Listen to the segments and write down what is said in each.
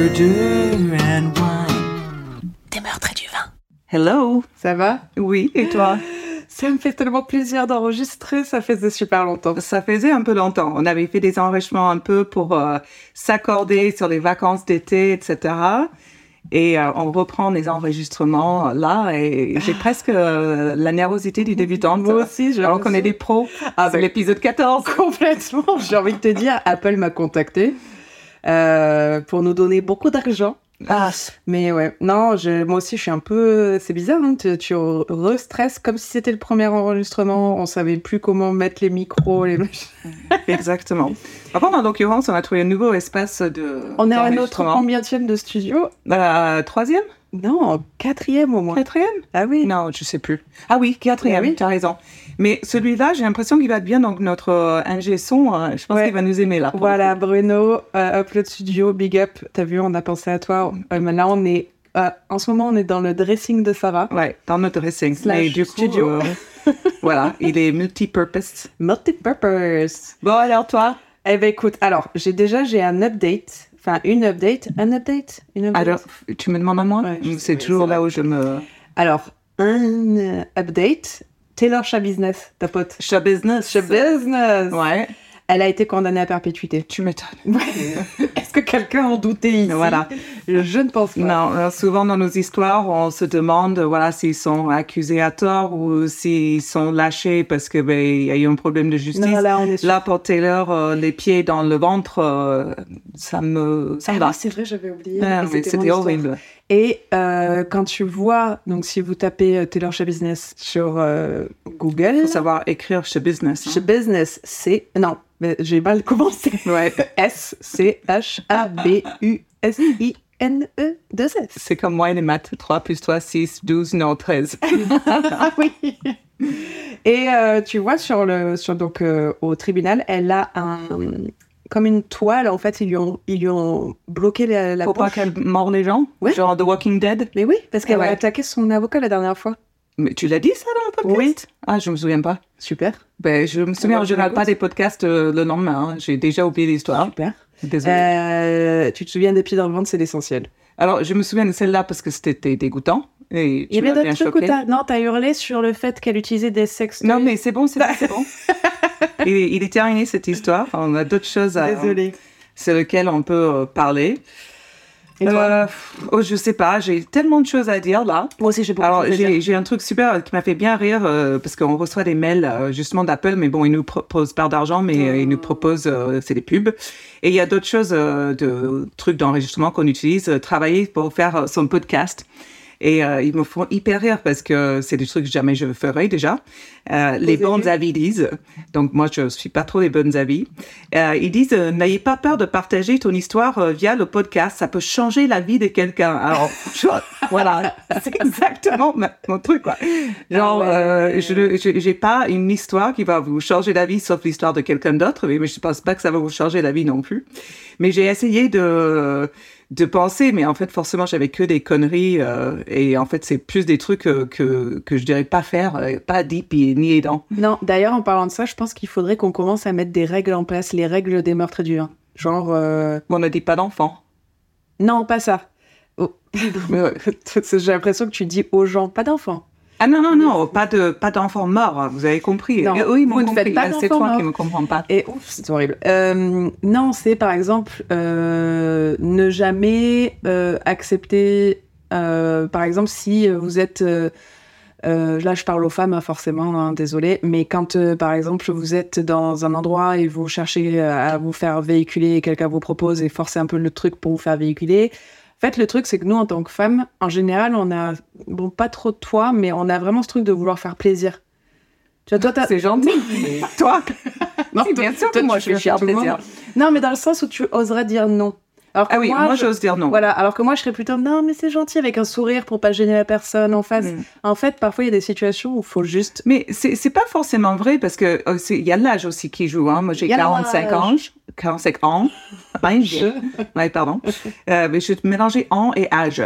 Murder and wine. Des meurtres et du vin. Hello. Ça va? Oui, et toi? Ça me fait tellement plaisir d'enregistrer, ça faisait super longtemps. Ça faisait un peu longtemps. On avait fait des enregistrements un peu pour euh, s'accorder sur les vacances d'été, etc. Et euh, on reprend les enregistrements euh, là et j'ai presque euh, la nervosité du débutant. Moi aussi, je Alors qu'on est des pros. Ah, c'est l'épisode 14. Complètement, j'ai envie de te dire, Apple m'a contacté euh, pour nous donner beaucoup d'argent. Ah, Mais ouais, non, je, moi aussi je suis un peu... C'est bizarre, hein, tu, tu re-stresses comme si c'était le premier enregistrement, on savait plus comment mettre les micros, les exactement. Par contre, en l'occurrence, on a trouvé un nouveau espace de. On est à notre combienième de studio? Euh, troisième? Non, quatrième au moins. Quatrième? Ah oui Non, je sais plus. Ah oui, quatrième, Ah oui. tu as raison. Mais celui-là, j'ai l'impression qu'il va être bien. Donc, notre euh, ingé son, euh, je pense Ouais. qu'il va nous aimer là. Voilà, Bruno, euh, Upload Studio, big up. T'as vu, on a pensé à toi. Euh, là, on est. euh, en ce moment, on est dans le dressing de Sarah. Ouais, dans notre dressing. Slash du coup, studio. euh, voilà, il est multi-purpose. Multipurpose. Bon, alors toi? Eh ben écoute, alors, j'ai déjà j'ai un update. Enfin, une update. Un update? Une update? Alors, tu me demandes à moi? Ouais, C'est toujours là où je me... Alors, un euh, update. Taylor Shah Business, ta pote. Show business. Shah Business Ouais, Elle a été condamnée à perpétuité. tu m'étonnes. Est-ce que quelqu'un en doutait ici? Voilà. Je ne pense pas. Non, euh, souvent dans nos histoires, on se demande, voilà, s'ils sont accusés à tort ou s'ils sont lâchés parce que ben il y a eu un problème de justice. Non, là, on est sur- Là, pour Taylor, euh, les pieds dans le ventre, euh, ça me, ça Ah va. oui, c'est vrai, j'avais oublié. Ah, C'était horrible. Et euh, quand tu vois, donc si vous tapez euh, Taylor Shah Business sur euh, Google, Faut savoir écrire chez business. hein. Shah Business, c'est non, mais j'ai mal commencé. Ouais. S C H A B U S I N E 2 S. C'est comme moi et les maths. 3 plus 3, 6, 12, non, 13. Ah oui. Et euh, tu vois sur le sur donc euh, au tribunal, elle a un comme une toile en fait, ils lui ont ils lui ont bloqué la, la Faut pas qu'elle mord les gens? Ouais. Genre The Walking Dead? Mais oui, parce qu'elle Ah ouais. a attaqué son avocat la dernière fois. Mais tu l'as dit ça dans le podcast? Oui. Ah, je me souviens pas. Super. Ben, je me souviens en général pas des podcasts euh, le lendemain. hein. J'ai déjà oublié l'histoire. Super. Désolée. Euh, tu te souviens des pieds dans le ventre, c'est l'essentiel. Alors, je me souviens de celle-là parce que c'était dégoûtant. Et Il y avait d'autres trucs où t'as... Non, t'as hurlé sur le fait qu'elle utilisait des sextoys. Non, mais c'est bon, c'est bon, c'est bon. il, est- il est terminé cette histoire. On a d'autres choses à, Désolée. sur lesquelles on peut euh, parler. Et toi Euh, oh, je sais pas, j'ai tellement de choses à dire là. Moi aussi, j'ai beaucoup Alors, de j'ai j'ai un truc super qui m'a fait bien rire euh, parce qu'on reçoit des mails euh, justement d'Apple, mais bon, ils nous proposent pas d'argent, mais euh, ils nous proposent, euh, c'est des pubs. Et il y a d'autres choses, euh, de trucs d'enregistrement qu'on utilise, euh, travailler pour faire euh, son podcast. Et euh, ils me font hyper rire parce que c'est des trucs que jamais je ferais déjà. Euh, les bons avis disent, donc moi je suis pas trop des bons avis. Euh, ils disent euh, n'ayez pas peur de partager ton histoire euh, via le podcast, ça peut changer la vie de quelqu'un. Alors je- voilà, c'est exactement ma- mon truc quoi. Genre Ah ouais. euh, je je- j'ai pas une histoire qui va vous changer la vie sauf l'histoire de quelqu'un d'autre, mais, mais je pense pas que ça va vous changer la vie non plus. Mais j'ai essayé de de penser, mais en fait, forcément, j'avais que des conneries, euh, et en fait, c'est plus des trucs euh, que, que je dirais pas faire, euh, pas deep et ni aidant. Non, d'ailleurs, en parlant de ça, je pense qu'il faudrait qu'on commence à mettre des règles en place, les règles des meurtres du vin. Genre, On ne dit pas d'enfants. non, pas ça. Oh. J'ai l'impression que tu dis aux gens, pas d'enfants. Ah non, non, non, pas de pas d'enfants morts, vous avez compris. Non, ils m'ont vous ne faites pas C'est toi qui morts. me comprends pas. Et ouf, c'est horrible. Euh, non, c'est par exemple euh, ne jamais euh, accepter, euh, par exemple, si vous êtes. euh, euh, là, je parle aux femmes, hein, forcément, hein, désolé, mais quand, par exemple, vous êtes dans un endroit et vous cherchez à vous faire véhiculer, et quelqu'un vous propose et forcez un peu le truc pour vous faire véhiculer. En fait, le truc, c'est que nous, en tant que femmes, en général, on a, bon, pas trop de toi, mais on a vraiment ce truc de vouloir faire plaisir. Tu vois, toi, t'as- C'est gentil. toi Non, toi- bien sûr toi, que moi, je fais faire plaisir. Non, mais dans le sens où tu oserais dire non. Alors Ah oui, moi, je- j'ose dire non. Voilà, alors que moi, je serais plutôt non, mais c'est gentil avec un sourire pour pas gêner la personne en face. Mm. En fait, parfois, il y a des situations où il faut juste. Mais c'est pas forcément vrai parce que c'est- il y a l'âge aussi qui joue. Hein. Moi, j'ai Il y a 45 ans. 45 ans. Âge. Ouais, pardon. Euh, mais je suis mélangée en et âge.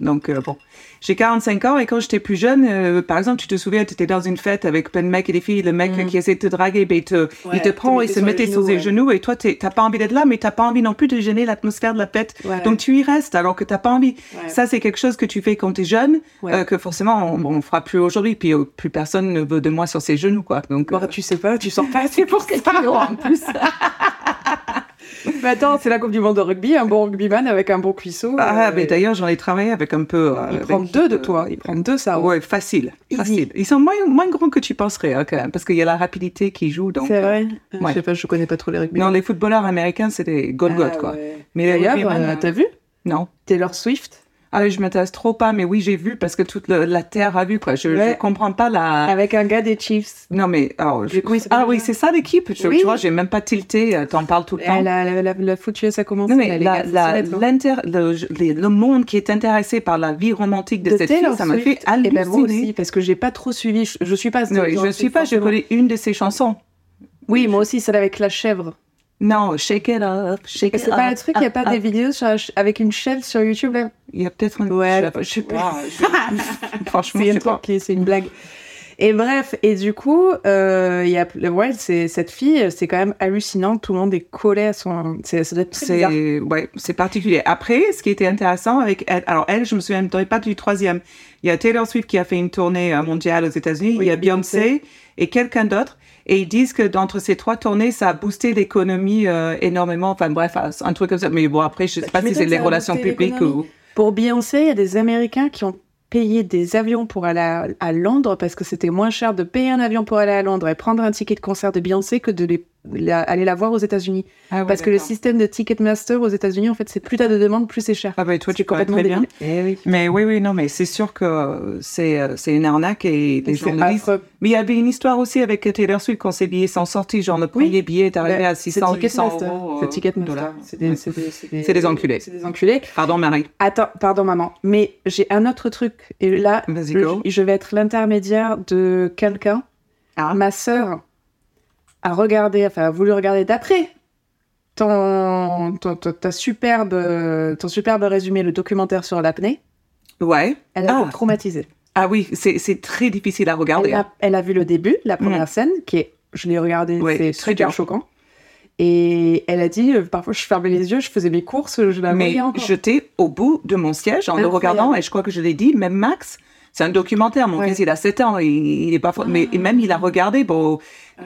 Donc, euh, bon. J'ai 45 ans et quand j'étais plus jeune, euh, par exemple, tu te souviens, tu étais dans une fête avec plein de mecs et des filles, le mec qui essaie de te draguer, ben, il te, il Ouais, te te prend et se mettait sur ses ouais. genoux et toi, t'as pas envie d'être là, mais t'as pas envie non plus de gêner l'atmosphère de la fête. Ouais. Donc, tu y restes alors que t'as pas envie. Ça, c'est quelque chose que tu fais quand t'es jeune, euh, que forcément, on, on fera plus aujourd'hui, puis euh, plus personne ne veut de moi sur ses genoux, quoi. Donc, tu sais pas, tu sors pas assez pour ce en plus. Mais attends, c'est la Coupe du Monde de rugby, un bon rugbyman avec un bon cuisseau. ah, euh, mais d'ailleurs, j'en ai travaillé avec un peu. euh, ils avec- prennent deux de toi, ils prennent deux ça. Ouais, facile, facile. Ils sont moins, moins grands que tu penserais, hein, quand même, parce qu'il y a la rapidité qui joue. C'est vrai. Ouais. Je sais pas, je connais pas trop les rugby. non, les footballeurs américains, c'est des Golgoth, Ah, quoi. ouais. Mais D'ailleurs, euh, euh, t'as vu? Non. Taylor Swift? Ah, je m'intéresse trop pas, mais oui, j'ai vu parce que toute le- la terre a vu, quoi. Je, Ouais. je comprends pas la. avec un gars des Chiefs. Non, mais alors, je- ah oui, c'est ça l'équipe. Je- Oui. Tu vois, j'ai même pas tilté. euh, T'en parles tout le temps. Elle a, la, la, la foutu, ça commence. Non, mais la, la- hein. le, les- le monde qui est intéressé par la vie romantique de, de cette fille, ça m'a fait Swift. Et halluciner. ben moi aussi, parce que j'ai pas trop suivi. Je, je suis pas. Non, je ne suis pas, je connais une de ses chansons. Oui, moi aussi, celle avec la chèvre. Non, Shake It Up, Shake It c'est pas le truc, il y a pas Ah, des vidéos sur la ch- avec une chèvre sur YouTube là? Il y a peut-être un. Ouais. Je sais pas. Franchement, C'est une pas. c'est une blague. Et bref, et du coup, euh, y a, ouais, c'est cette fille, c'est quand même hallucinant. Tout le monde est collé à son. C'est. C'est ouais, c'est particulier. Après, ce qui était intéressant avec elle, alors elle, je me souviens pas du troisième. Il y a Taylor Swift qui a fait une tournée euh, mondiale aux États-Unis. Oui, il y a Beyoncé. et quelqu'un d'autre. Et ils disent que d'entre ces trois tournées, ça a boosté l'économie euh, énormément. Enfin bref, un truc comme ça. Mais bon, après, je sais Bah, pas si c'est les relations publiques ou. Pour Beyoncé, il y a des Américains qui ont payé des avions pour aller à, à Londres parce que c'était moins cher de payer un avion pour aller à Londres et prendre un ticket de concert de Beyoncé que de les, la- aller la voir aux États-Unis. Ah ouais, parce que le système de Ticketmaster aux États-Unis, en fait, c'est plus t'as de demandes, plus c'est cher. Ah bah toi, tu complètement très bien. Eh oui. Mais oui, oui, non, mais c'est sûr que euh, c'est euh, c'est une arnaque et les journalistes. Mais il y avait une histoire aussi avec Taylor Swift quand ses billets sont sortis. Genre, le premier billet est arrivé Ben, à c'est 600, 800 Ticketmaster. euros. euh, C'est Ticketmaster. C'est des, enculés. C'est des enculés. Pardon, Marie. Attends, pardon maman, mais j'ai un autre truc. Et là, je vais être l'intermédiaire de quelqu'un. Ah. Ma sœur a regardé, enfin a voulu regarder d'après ton, ton, ton- ta superbe, ton superbe résumé, le documentaire sur l'apnée. Ouais. Elle a Ah. été traumatisée. Ah oui, c'est très difficile à regarder. Elle a, elle a vu le début, la première Mm. scène, qui est, je l'ai regardé, Ouais, c'est très super dur. choquant. Et elle a dit, euh, parfois je fermais les yeux, je faisais mes courses, je la Mais j'étais au bout de mon siège en le regardant et je crois que je l'ai dit, même Max, c'est un documentaire. Mon Ouais. fils, il a 7 ans, il, il est pas fort. Mais même il a regardé. Bon,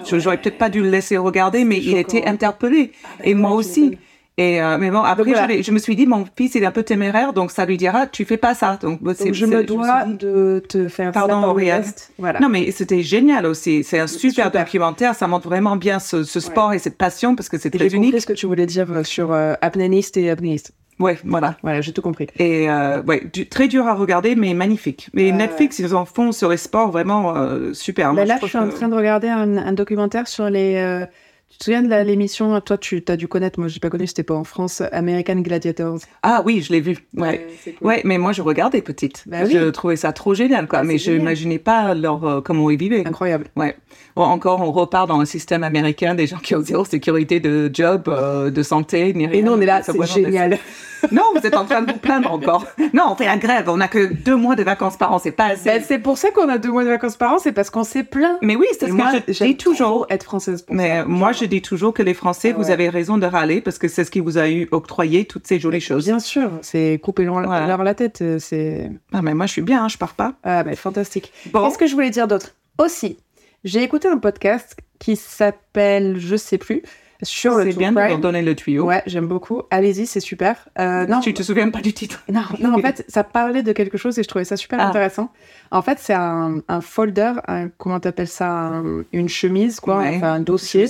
je- j'aurais peut-être pas dû le laisser regarder, mais il était interpellé. bah et ouais, moi aussi. Et euh, mais bon, après, voilà. je, je me suis dit, mon fils, il est un peu téméraire, donc ça lui dira, tu fais pas ça. Donc, Donc je me me dois suis dit- de te faire Pardon, ça par Auriel. West. Voilà. Non, mais c'était génial aussi. C'est un super, Super. documentaire. Ça montre vraiment bien ce, ce sport et cette passion parce que c'est très unique. ce que tu voulais dire euh, sur euh, apnéiste et apnéiste. Ouais, voilà. Voilà, j'ai tout compris. Et euh, ouais, du- très dur à regarder, mais magnifique. Mais. Netflix, ils en font sur les sports vraiment euh, super. Moi, Mais là, je suis en train de regarder un, un documentaire sur les. Tu te souviens de l'émission Toi, tu as dû connaître. Moi, j'ai pas connu. C'était pas en France. American Gladiators. Ah oui, je l'ai vu. Ouais. cool. Ouais, mais moi je regardais petite. Bah oui. Je trouvais ça trop génial, quoi. Ah, mais je n'imaginais pas leur euh, comment ils vivaient. Incroyable. Ouais. Bon, encore, on repart dans un système américain des gens qui ont zéro sécurité de job, euh, de santé, ni rien. Et nous, on est là. C'est génial. Non, vous êtes en train de vous plaindre encore. Non, on fait la grève. On n'a que deux mois de vacances par an, c'est pas assez. Ben, c'est pour ça qu'on a deux mois de vacances par an. C'est parce qu'on s'est plaint. mais oui, c'est ce moi, que je dis toujours. être française. pour Mais ça. moi, je dis toujours que les Français, Ah vous avez raison de râler parce que c'est ce qui vous a eu octroyé toutes ces jolies choses. Bien sûr, c'est couper leur, Voilà. leur la tête. euh, C'est Ah, mais moi, je suis bien, hein, je pars pas. ah, ben, fantastique. Bon. Qu'est-ce que je voulais dire d'autre Aussi, j'ai écouté un podcast qui s'appelle, je sais plus, sur le C'est bien de leur donner le tuyau. Ouais, j'aime beaucoup. Allez-y, c'est super. Euh, non, Tu te souviens pas du titre? Non, non, en fait, ça parlait de quelque chose et je trouvais ça super Ah. intéressant. En fait, c'est un, un folder, un- comment t'appelles ça, un- une chemise, quoi, Ouais. enfin un dossier.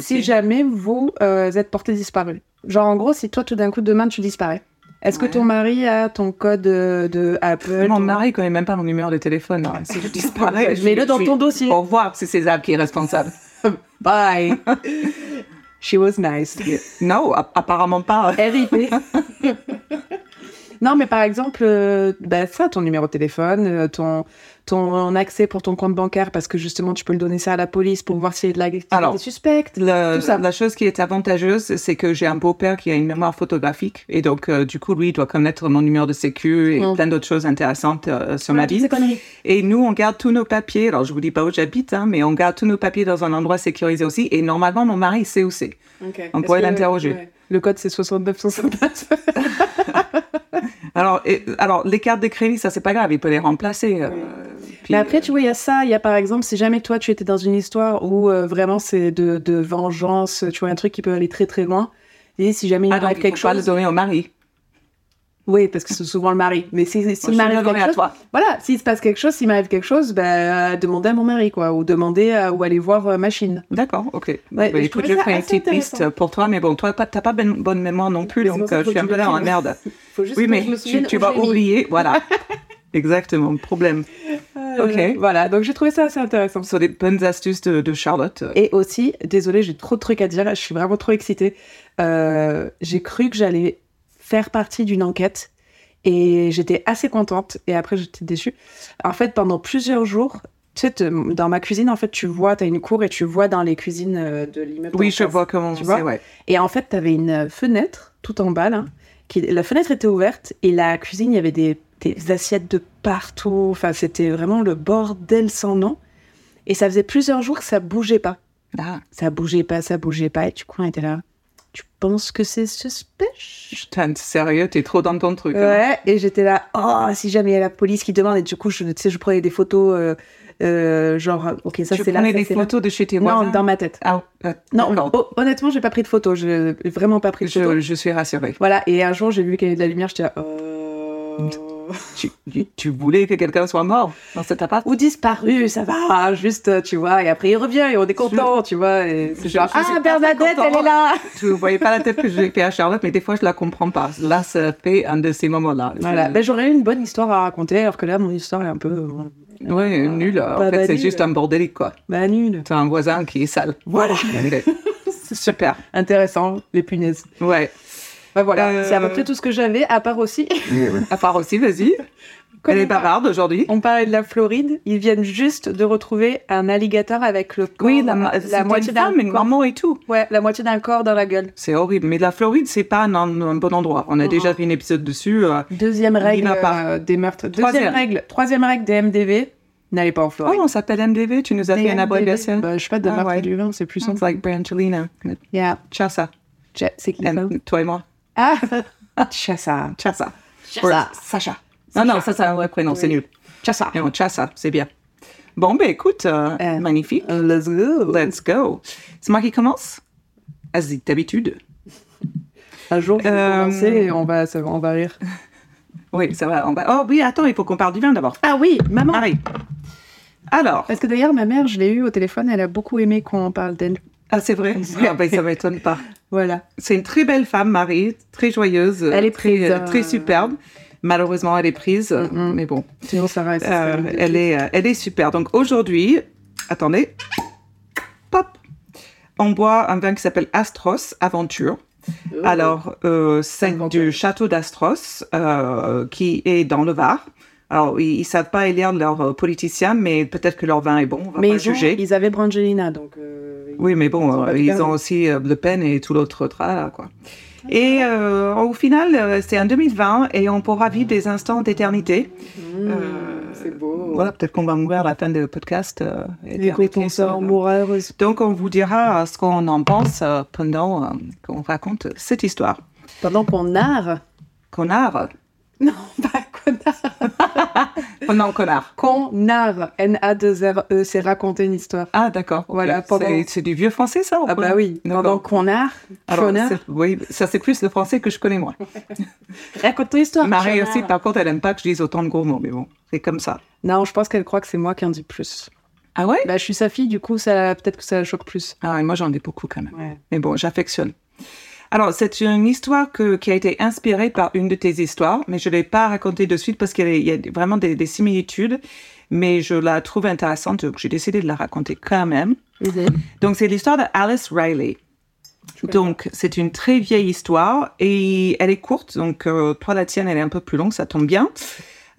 Si jamais vous euh, êtes porté disparu. Genre, en gros, si toi, tout d'un coup, demain, tu disparais. Est-ce que ton mari a ton code euh, de Apple Mon ton- mari connaît même pas mon numéro de téléphone. hein. Si je disparais, je- Mets-le dans ton dossier. Au revoir, c'est César qui est responsable. Bye. She was nice. non, a- apparemment pas. RIP. Non, mais par exemple, euh, bah, ça, ton numéro de téléphone, euh, ton, ton accès pour ton compte bancaire, parce que justement, tu peux le donner ça à la police pour voir s'il y a de l'activité Alors, suspecte. Tout ça. la chose qui est avantageuse, c'est que j'ai un beau-père qui a une mémoire photographique et donc euh, du coup lui il doit connaître mon numéro de sécu et Mm. plein d'autres choses intéressantes euh, sur ma Ouais, vie. ces conneries. Et nous on garde tous nos papiers. Alors je vous dis pas où j'habite, hein, mais on garde tous nos papiers dans un endroit sécurisé aussi. Et normalement mon mari sait où c'est. On pourrait l'interroger. ouais. Le code, c'est 69 69. Alors et- alors les cartes de crédit ça c'est pas grave, il peut les remplacer. euh, puis, Mais après, tu vois, il y a ça. Il y a par exemple, si jamais toi, tu étais dans une histoire où euh, vraiment c'est de, de vengeance, tu vois, un truc qui peut aller très très loin. Et si jamais il ah, donc, il quelque faut pas le chose. donner au mari. Oui, parce que c'est souvent le mari. Mais si, si il m'arrive quelque à chose. toi. Voilà, s'il se passe quelque chose, s'il m'arrive quelque chose, bah, demander à mon mari, quoi. Ou demander à- ou aller voir euh, machine. D'accord, ok. Ouais, Bah, je écoute, je ferai une petite liste pour toi, mais bon, toi, t'as pas bonne, bonne mémoire non plus, Mais donc euh, je suis un peu là en merde. Faut juste Oui, que mais je me tu, tu vas oublier, voilà. Exactement, problème. Ok. Euh, Voilà, donc j'ai trouvé ça assez intéressant. Sur des bonnes astuces de, de Charlotte. Et aussi, désolée, j'ai trop de trucs à dire, là, je suis vraiment trop excitée. Euh, j'ai cru que j'allais faire partie d'une enquête et j'étais assez contente et après j'étais déçue. En fait, pendant plusieurs jours, tu sais, dans ma cuisine, en fait, tu vois, tu as une cour et tu vois dans les cuisines euh, de l'immeuble. Oui, je vois comment Tu vois ouais. Et en fait, tu avais une fenêtre tout en bas, là. Qui, la fenêtre était ouverte et la cuisine, il y avait des, des assiettes de partout. Enfin, c'était vraiment le bordel sans nom. Et ça faisait plusieurs jours que ça bougeait pas. Ah, Ça bougeait pas, ça bougeait pas. Et du coup, on était là. Tu penses que c'est suspect? Putain, sérieux, t'es trop dans ton truc. hein. Ouais, et j'étais là, oh, si jamais il y a la police qui demande, et du coup, je, tu sais, je prenais des photos, euh, euh, genre, ok, ça tu c'est là, prenais ça des là. photos de chez tes voisins? Non, dans ma tête. Ah, euh, Non, oh, honnêtement, j'ai pas pris de photos, je vraiment pas pris de photos. je, je suis rassurée. Voilà, et un jour, j'ai vu qu'il y avait de la lumière, j'étais là, euh... Tu, tu- tu voulais que quelqu'un soit mort dans cet appart Ou disparu, ça va, juste, tu vois, et après il revient et on est content, tu vois, et c'est genre, je ah, Bernadette, elle est là Je ne voyais pas la tête que j'ai fait à Charlotte, mais des fois, je la comprends pas. Là, ça fait un de ces moments-là. Voilà, ben, j'aurais eu une bonne histoire à raconter, alors que là, mon histoire est un peu, euh, Ouais, nul. En fait, c'est juste un bordélique, quoi. bah, nul. T'as un voisin qui est sale. Voilà. Super. intéressant, les punaises. Ouais. Bah voilà, Euh, c'est à peu près tout ce que j'avais, à part aussi. À part aussi, vas-y. Elle est bavarde aujourd'hui. On parlait de la Floride, ils viennent juste de retrouver un alligator avec le corps, Oui, la, la moitié d'un une corps. maman et tout. Ouais, la moitié d'un corps dans la gueule. C'est horrible. Mais la Floride, c'est pas un, un bon endroit. On a Mhm. déjà fait un épisode dessus. euh. Deuxième règle euh, des meurtres. Deuxième Troisième. règle, troisième règle des MDV, n'allez pas en Oh, Floride. on s'appelle MDV. Tu nous as fait une abréviation. Bah, je sais pas, de Ah, meurtre ouais. du vin, c'est plus simple. like Brangelina. Yeah. Chassa. C'est qui ça? Toi et moi. Ah, Chassa. Chassa. Chassa. Sacha. Non, non, ça, c'est un vrai prénom. C'est nul. Chassa. Non, Chassa, c'est bien. Bon, ben écoute, euh, Euh, magnifique. Let's go. Let's go. C'est moi qui commence? Vas-y, d'habitude. Un jour, on va Euh, commencer et on va, ça va- on va rire. Oui, ça va. On va... Oh oui, attends, il faut qu'on parle du vin d'abord. Ah oui, maman. Marie. Alors, Parce que d'ailleurs, ma mère, je l'ai eue au téléphone, elle a beaucoup aimé qu'on parle d'elle. ah, c'est vrai? Ah, ben, Ça m'étonne pas. Voilà. C'est une très belle femme, Marie, très joyeuse. Elle est très, prise, euh, euh, très superbe. Malheureusement, elle est prise, Mm-mm. mais bon, Sinon, ça reste. euh, elle, est, euh, elle est super. Donc aujourd'hui, attendez, pop, on boit un vin qui s'appelle Astros Aventure. Oh. Alors, euh, c'est du château d'Astros, euh, qui est dans le Var. Alors, ils ne savent pas élire leurs euh, politiciens, mais peut-être que leur vin est bon, on va Mais pas ils, ont- juger. ils avaient Brangelina, donc. euh, Oui, mais bon, Ils ont euh, ils ont aussi euh, Le Pen et tout l'autre tralala, quoi. Et euh, au final, c'est en 2020 et on pourra vivre des instants d'éternité. Mmh, c'est beau. Voilà, peut-être qu'on va mourir à la fin du podcast. euh, Écoute, éternité, on sort heureuse. Donc, on vous dira ce qu'on en pense pendant qu'on raconte cette histoire. Pendant qu'on narre. Connard. Non, pas connard. Pendant connard. Qu'on narre. N-A-2-R-E, c'est raconter une histoire. Ah, d'accord. ok. Voilà, pendant- C'est- du vieux français, ça Ah bah oui. Pendant Connard. c'est- oui, ça c'est plus le français que je connais moi. Raconte ton histoire. Marie connard. aussi, par contre, elle aime pas que je dise autant de gros mots, mais bon, c'est comme ça. Non, je pense qu'elle croit que c'est moi qui en dis plus. Ah ouais? Bah, je suis sa fille, du coup, ça, peut-être que ça la choque plus. Ah, et moi j'en ai beaucoup quand même. Ouais. Mais bon, j'affectionne. Alors, c'est une histoire que- qui a été inspirée par une de tes histoires, mais je ne l'ai pas racontée de suite parce qu'il y a- il y a vraiment des, des similitudes, mais je la trouve intéressante, donc j'ai décidé de la raconter quand même. Donc, c'est l'histoire de Alice Riley. Donc, c'est une très vieille histoire et elle est courte. Donc, euh, toi, la tienne, elle est un peu plus longue, ça tombe bien.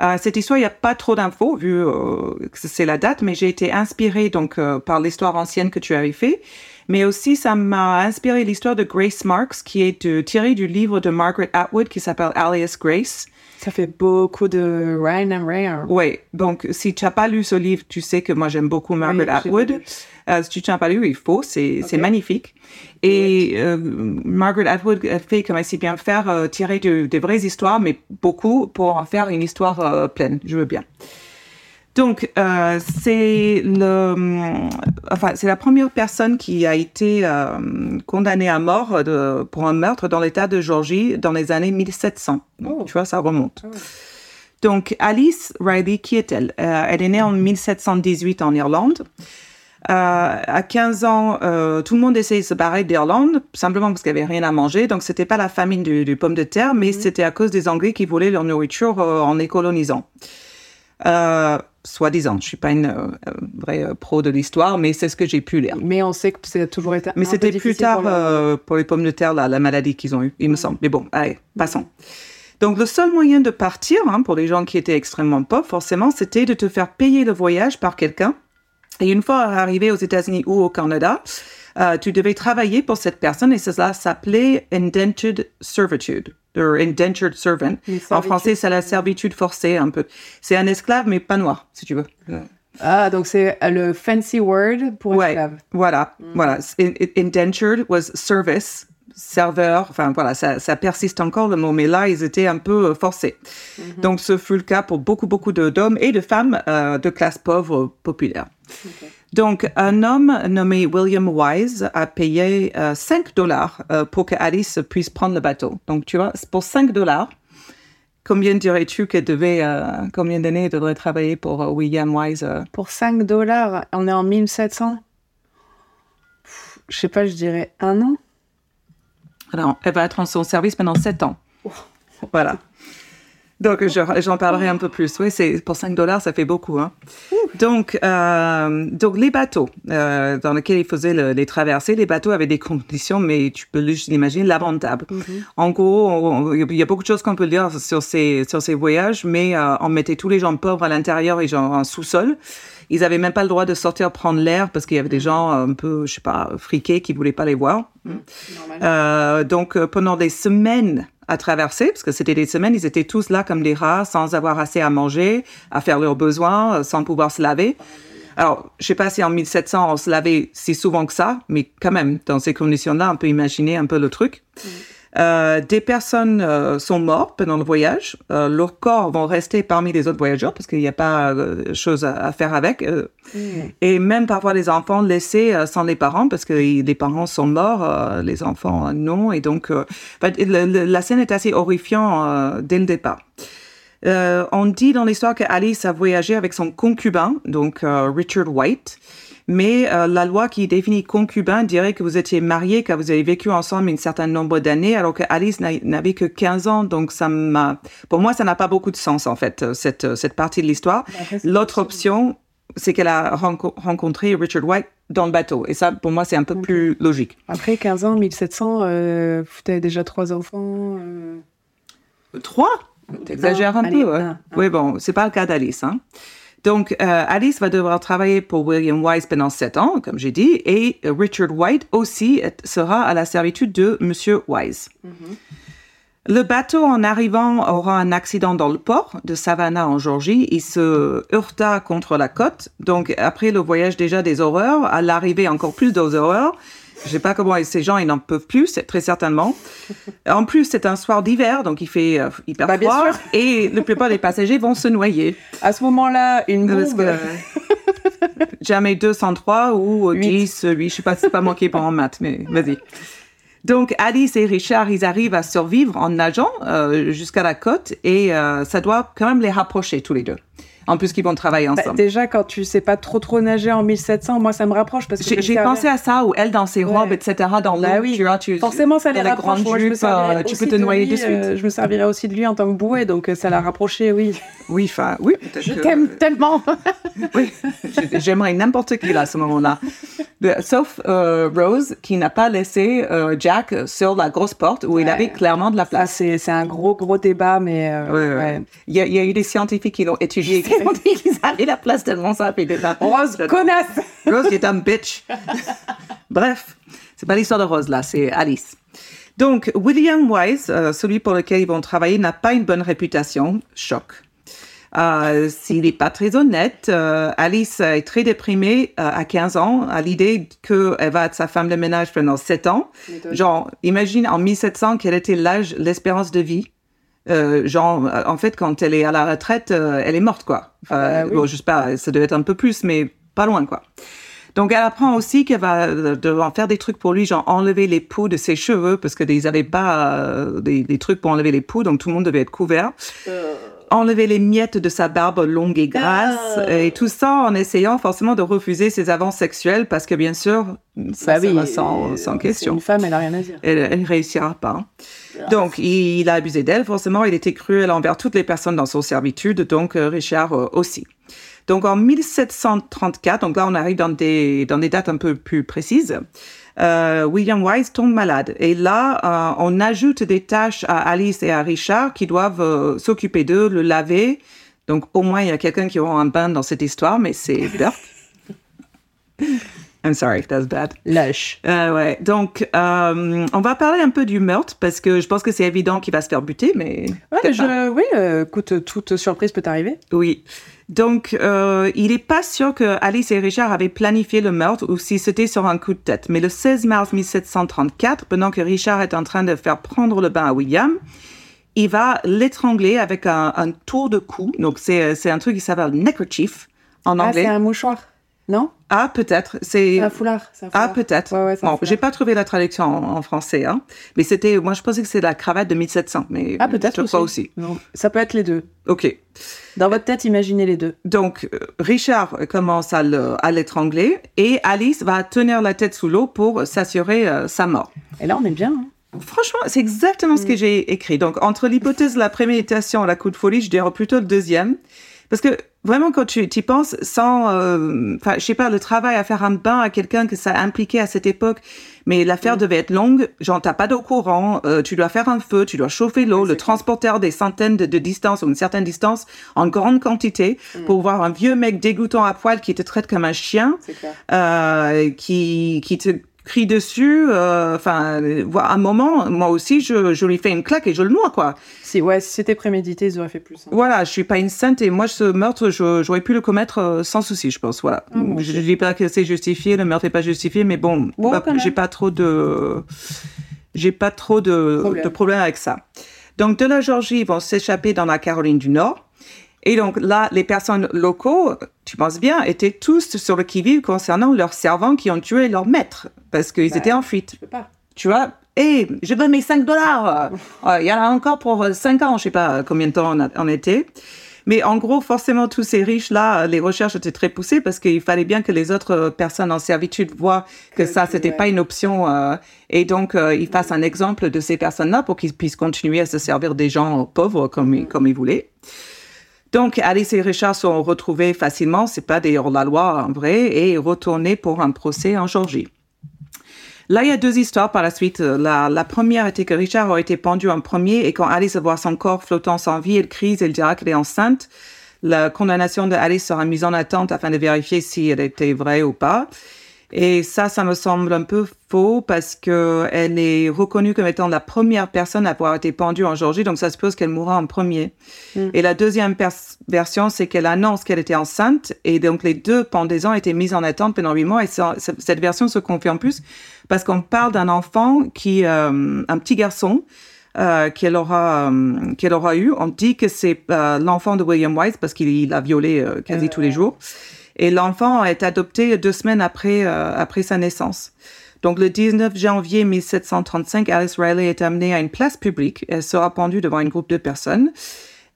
Euh, cette histoire, il n'y a pas trop d'infos vu euh, que c'est la date, mais j'ai été inspirée donc euh, par l'histoire ancienne que tu avais fait. Mais aussi, ça m'a inspiré l'histoire de Grace Marks, qui est tirée du livre de Margaret Atwood qui s'appelle Alias Grace. Ça fait beaucoup de Ryan and Ray. hein. Oui, donc si tu n'as pas lu ce livre, tu sais que moi j'aime beaucoup Margaret Oui, Atwood. Euh, si tu n'as pas lu, il faut, c'est magnifique. Et euh, Margaret Atwood fait comme elle sait bien faire, euh, tirer de, des vraies histoires, mais beaucoup pour en faire une histoire pleine. Je veux bien. Donc, euh, c'est le, hum, enfin, c'est la première personne qui a été euh, condamnée à mort de, pour un meurtre dans l'État de Georgie dans les années 1700. Donc, Oh. Tu vois, ça remonte. Ah. Donc, Alice Riley, qui est-elle? Euh, Elle est née en 1718 en Irlande. Euh, à 15 ans, euh, tout le monde essayait de se barrer d'Irlande, simplement parce qu'il n'y avait rien à manger. Donc, c'était pas la famine du, du pomme de terre, mais c'était à cause des Anglais qui voulaient leur nourriture euh, en les colonisant. Soi-disant, je suis pas une euh, euh, vraie euh, pro de l'histoire, mais c'est ce que j'ai pu lire. Mais on sait que ça a toujours été. Mais un c'était peu plus tard pour le- pour les pommes de terre, la, la maladie qu'ils ont eue, il me semble. Mais bon, allez, passons. Donc, le seul moyen de partir, hein, pour les gens qui étaient extrêmement pauvres, forcément, c'était de te faire payer le voyage par quelqu'un. Et une fois arrivé aux États-Unis ou au Canada, euh, tu devais travailler pour cette personne et cela s'appelait indentured servitude, or indentured servant. En français, c'est la servitude forcée un peu. C'est un esclave, mais pas noir, si tu veux. Ah, donc c'est le fancy word pour Ouais, esclave. voilà, voilà. In- in- Indentured was service, serveur. Enfin voilà, ça, ça persiste encore le mot, mais là ils étaient un peu euh, forcés. Donc ce fut le cas pour beaucoup beaucoup d'hommes et de femmes euh, de classe pauvre populaire. Donc un homme nommé William Wise a payé euh, 5 dollars euh, pour que Alice puisse prendre le bateau. Donc tu vois, pour 5 dollars. Combien dirais-tu qu'elle devait, euh, combien d'années elle devrait travailler pour euh, William Wise Pour 5 dollars, on est en 1700. Pff, Je sais pas, je dirais un an. Alors, elle va être en son service pendant sept ans. Voilà. Donc, je- j'en parlerai un peu plus. Oui, c'est pour 5 dollars, ça fait beaucoup. Hein. Donc, euh, donc, les bateaux euh, dans lesquels ils faisaient le- les traversées, les bateaux avaient des conditions, mais tu peux l'imaginer, lamentables. En gros, il y a beaucoup de choses qu'on peut dire sur ces, sur ces voyages, mais euh, on mettait tous les gens pauvres à l'intérieur et genre en sous-sol. Ils avaient même pas le droit de sortir prendre l'air parce qu'il y avait des gens un peu, je sais pas, friqués qui voulaient pas les voir. Euh, donc, euh, pendant des semaines à traverser, parce que c'était des semaines, ils étaient tous là comme des rats, sans avoir assez à manger, à faire leurs besoins, euh, sans pouvoir se laver. Alors, je sais pas si en 1700 on se lavait si souvent que ça, mais quand même, dans ces conditions-là, on peut imaginer un peu le truc. Euh, des personnes euh, sont mortes pendant le voyage. Euh, leurs corps vont rester parmi les autres voyageurs parce qu'il n'y a pas chose à, à faire avec. euh, et même parfois les enfants laissés sans les parents parce que les parents sont morts, les enfants non. Et donc, enfin, le- le- la scène est assez horrifiante dès le départ. On dit dans l'histoire que Alice a voyagé avec son concubin, donc Richard White. Mais euh, la loi qui définit concubin dirait que vous étiez mariés, que vous avez vécu ensemble un certain nombre d'années, alors que Alice n'a- n'avait que 15 ans. Donc ça m'a, pour moi, ça n'a pas beaucoup de sens en fait euh, cette euh, cette partie de l'histoire. C'est L'autre option, c'est qu'elle a renco- rencontré Richard White dans le bateau. Et ça, pour moi, c'est un peu plus logique. Après 15 ans, 1700, euh, tu avais déjà trois enfants. euh, Trois? T'exagères un allez, peu. un, un. Oui, bon, c'est pas le cas d'Alice. Hein. Donc, euh, Alice va devoir travailler pour William Wise pendant sept ans, comme j'ai dit, et Richard White aussi sera à la servitude de Monsieur Wise. Le bateau, en arrivant, aura un accident dans le port de Savannah, en Georgie. Il se heurta contre la côte. Donc, après le voyage déjà des horreurs, à l'arrivée encore plus des horreurs. Je sais pas comment ces gens, ils n'en peuvent plus, très certainement. En plus, c'est un soir d'hiver, donc il fait euh, hyper Bah, bien froid. sûr. Et la plupart des passagers vont se noyer. À ce moment-là, une Parce bombe. que, jamais 203 ou Huit. 10, 8, je sais pas, c'est pas moi qui est bon en maths, mais vas-y. Donc Alice et Richard, ils arrivent à survivre en nageant euh, jusqu'à la côte et euh, ça doit quand même les rapprocher tous les deux. En plus qu'ils vont travailler Bah, ensemble. déjà, quand tu sais pas trop trop nager en 1700, moi ça me rapproche parce que J'ai pensé à ça, où elle dans ses robes, Ouais. etc., dans l'eau, Bah oui. tu vois, tu, Forcément, ça les rapproche. grande Moi, jupe, euh, tu peux te de noyer lui, de suite. euh, je me servirais aussi de lui en tant que bouée, donc euh, ça l'a rapproché, oui. Oui, enfin, oui. Je que- t'aime tellement. Oui, J'ai- j'aimerais n'importe qui là à ce moment-là. Sauf euh, Rose qui n'a pas laissé euh, Jack sur la grosse porte où il Ouais. avait clairement de la place. c'est c'est un gros, gros débat, mais euh, Ouais, ouais. ouais. Il, y il y a eu des scientifiques qui l'ont étudié qui ont dit qu'ils avaient la place tellement ça fait des Rose, connasse Rose est un bitch. Bref, c'est pas l'histoire de Rose là, c'est Alice. Donc, William Wise, euh, celui pour lequel ils vont travailler, n'a pas une bonne réputation. Choc. Euh, S'il n'est pas très honnête, euh, Alice est très déprimée à 15 ans à l'idée qu'elle va être sa femme de ménage pendant 7 ans. Genre, imagine en 1700 quel était l'âge, l'espérance de vie. Euh, genre, euh, en fait, quand elle est à la retraite, euh, elle est morte, quoi. Euh, Ah bah oui. Bon, je sais pas, ça devait être un peu plus, mais pas loin, quoi. Donc, elle apprend aussi qu'elle va euh, devoir faire des trucs pour lui, genre enlever les poux de ses cheveux, parce qu'ils n'avaient pas euh, des, des trucs pour enlever les poux, donc tout le monde devait être couvert. Enlever les miettes de sa barbe longue et grasse, Ah. et tout ça en essayant forcément de refuser ses avances sexuelles, parce que bien sûr, ça Bah oui, sans, euh, sans question Une femme, elle a rien à dire. elle, ne réussira pas. Donc, il, il a abusé d'elle, forcément. Il était cruel envers toutes les personnes dans son servitude, donc euh, Richard euh, aussi. Donc, en 1734, donc là, on arrive dans des, dans des dates un peu plus précises, euh, William Wise tombe malade. Et là, euh, on ajoute des tâches à Alice et à Richard qui doivent euh, s'occuper d'eux, le laver. Donc, au moins, il y a quelqu'un qui aura un bain dans cette histoire, mais c'est Burke. I'm sorry, that's bad. Lâche. Euh, ouais. Donc, euh, on va parler un peu du meurtre parce que je pense que c'est évident qu'il va se faire buter, mais Ouais, je, oui, euh, écoute, toute surprise peut arriver. oui. Donc, euh, il est pas sûr que Alice et Richard avaient planifié le meurtre ou si c'était sur un coup de tête. Mais le 16 mars 1734, pendant que Richard est en train de faire prendre le bain à William, il va l'étrangler avec un, un tour de cou. Donc, c'est un truc qui s'appelle neckerchief en Ah, anglais. c'est un mouchoir. Non? Ah, peut-être. C'est un foulard. un Ah, peut-être. Ouais, ouais, bon, j'ai pas trouvé la traduction en, en français, hein. Mais c'était, moi, je pensais que c'est la cravate de 1700, mais Ah, peut-être je aussi. aussi. Non, Ça peut être les deux. Ok. Dans votre tête, imaginez les deux. Donc, euh, Richard commence à le- à l'étrangler et Alice va tenir la tête sous l'eau pour s'assurer euh, sa mort. Et là, on est bien. hein. Franchement, c'est exactement ce Mm. que j'ai écrit. Donc, entre l'hypothèse de la préméditation et la coup de folie, je dirais plutôt le deuxième. Parce que vraiment, quand tu y penses, sans, euh, enfin, je sais pas, le travail à faire un bain à quelqu'un que ça impliquait à cette époque, mais l'affaire Mm. devait être longue, genre t'as pas d'eau courant, euh, tu dois faire un feu, tu dois chauffer l'eau, le transporteur des centaines de, de distances ou une certaine distance en grande quantité Mm. pour voir un vieux mec dégoûtant à poil qui te traite comme un chien euh, qui, qui te crie dessus. euh, Enfin, euh, à un moment, moi aussi, je, je lui fais une claque et je le noie, quoi. Si, ouais, si c'était prémédité, ils auraient fait plus. hein. Voilà, je suis pas une sainte et moi, ce meurtre, je- j'aurais pu le commettre euh, sans souci, je pense. Voilà. Ah, bon, je ok. dis pas que c'est justifié, le meurtre est pas justifié, mais bon, Bon, j'ai pas trop de, j'ai pas trop de Problème. de problèmes avec ça. Donc, de la Géorgie, ils vont s'échapper dans la Caroline du Nord. Et donc là, les personnes locaux, tu penses bien, étaient tous sur le qui-vive concernant leurs servants qui ont tué leur maître parce qu'ils Bah, étaient en fuite. Je peux pas. Tu vois, hé, je veux mes 5 dollars. Euh, Il y en a encore pour 5 ans, je sais pas combien de temps on, a- on était. Mais en gros, forcément, tous ces riches-là, euh, les recherches étaient très poussées parce qu'il fallait bien que les autres euh, personnes en servitude voient que, Que- ça, c'était ouais. pas une option. euh, et donc, euh, ils fassent un exemple de ces personnes-là pour qu'ils puissent continuer à se servir des gens pauvres comme, comme ils voulaient. Donc, Alice et Richard sont retrouvés facilement, c'est pas des hors-la-loi en vrai, et retournés pour un procès en Georgie. Là, il y a deux histoires par la suite. La, la première était que Richard a été pendu en premier et quand Alice voit son corps flottant sans vie, elle crie, elle dira qu'elle est enceinte. La condamnation de Alice sera mise en attente afin de vérifier si elle était vraie ou pas. Et ça, ça me semble un peu faux parce que elle est reconnue comme étant la première personne à avoir été pendue en Georgie, donc ça suppose qu'elle mourra en premier. Mm. Et la deuxième version, c'est qu'elle annonce qu'elle était enceinte et donc les deux pendaisons étaient mises en attente pendant huit mois et ça- cette version se confirme plus parce qu'on parle d'un enfant qui, euh, un petit garçon, euh, qu'elle aura, euh, qu'elle aura eu. On dit que c'est euh, l'enfant de William Wise parce qu'il il l'a violé euh, quasi tous les jours. Et l'enfant est adopté deux semaines après, euh, après sa naissance. Donc, le 19 janvier 1735, Alice Riley est amenée à une place publique. Elle sera pendue devant un groupe de personnes.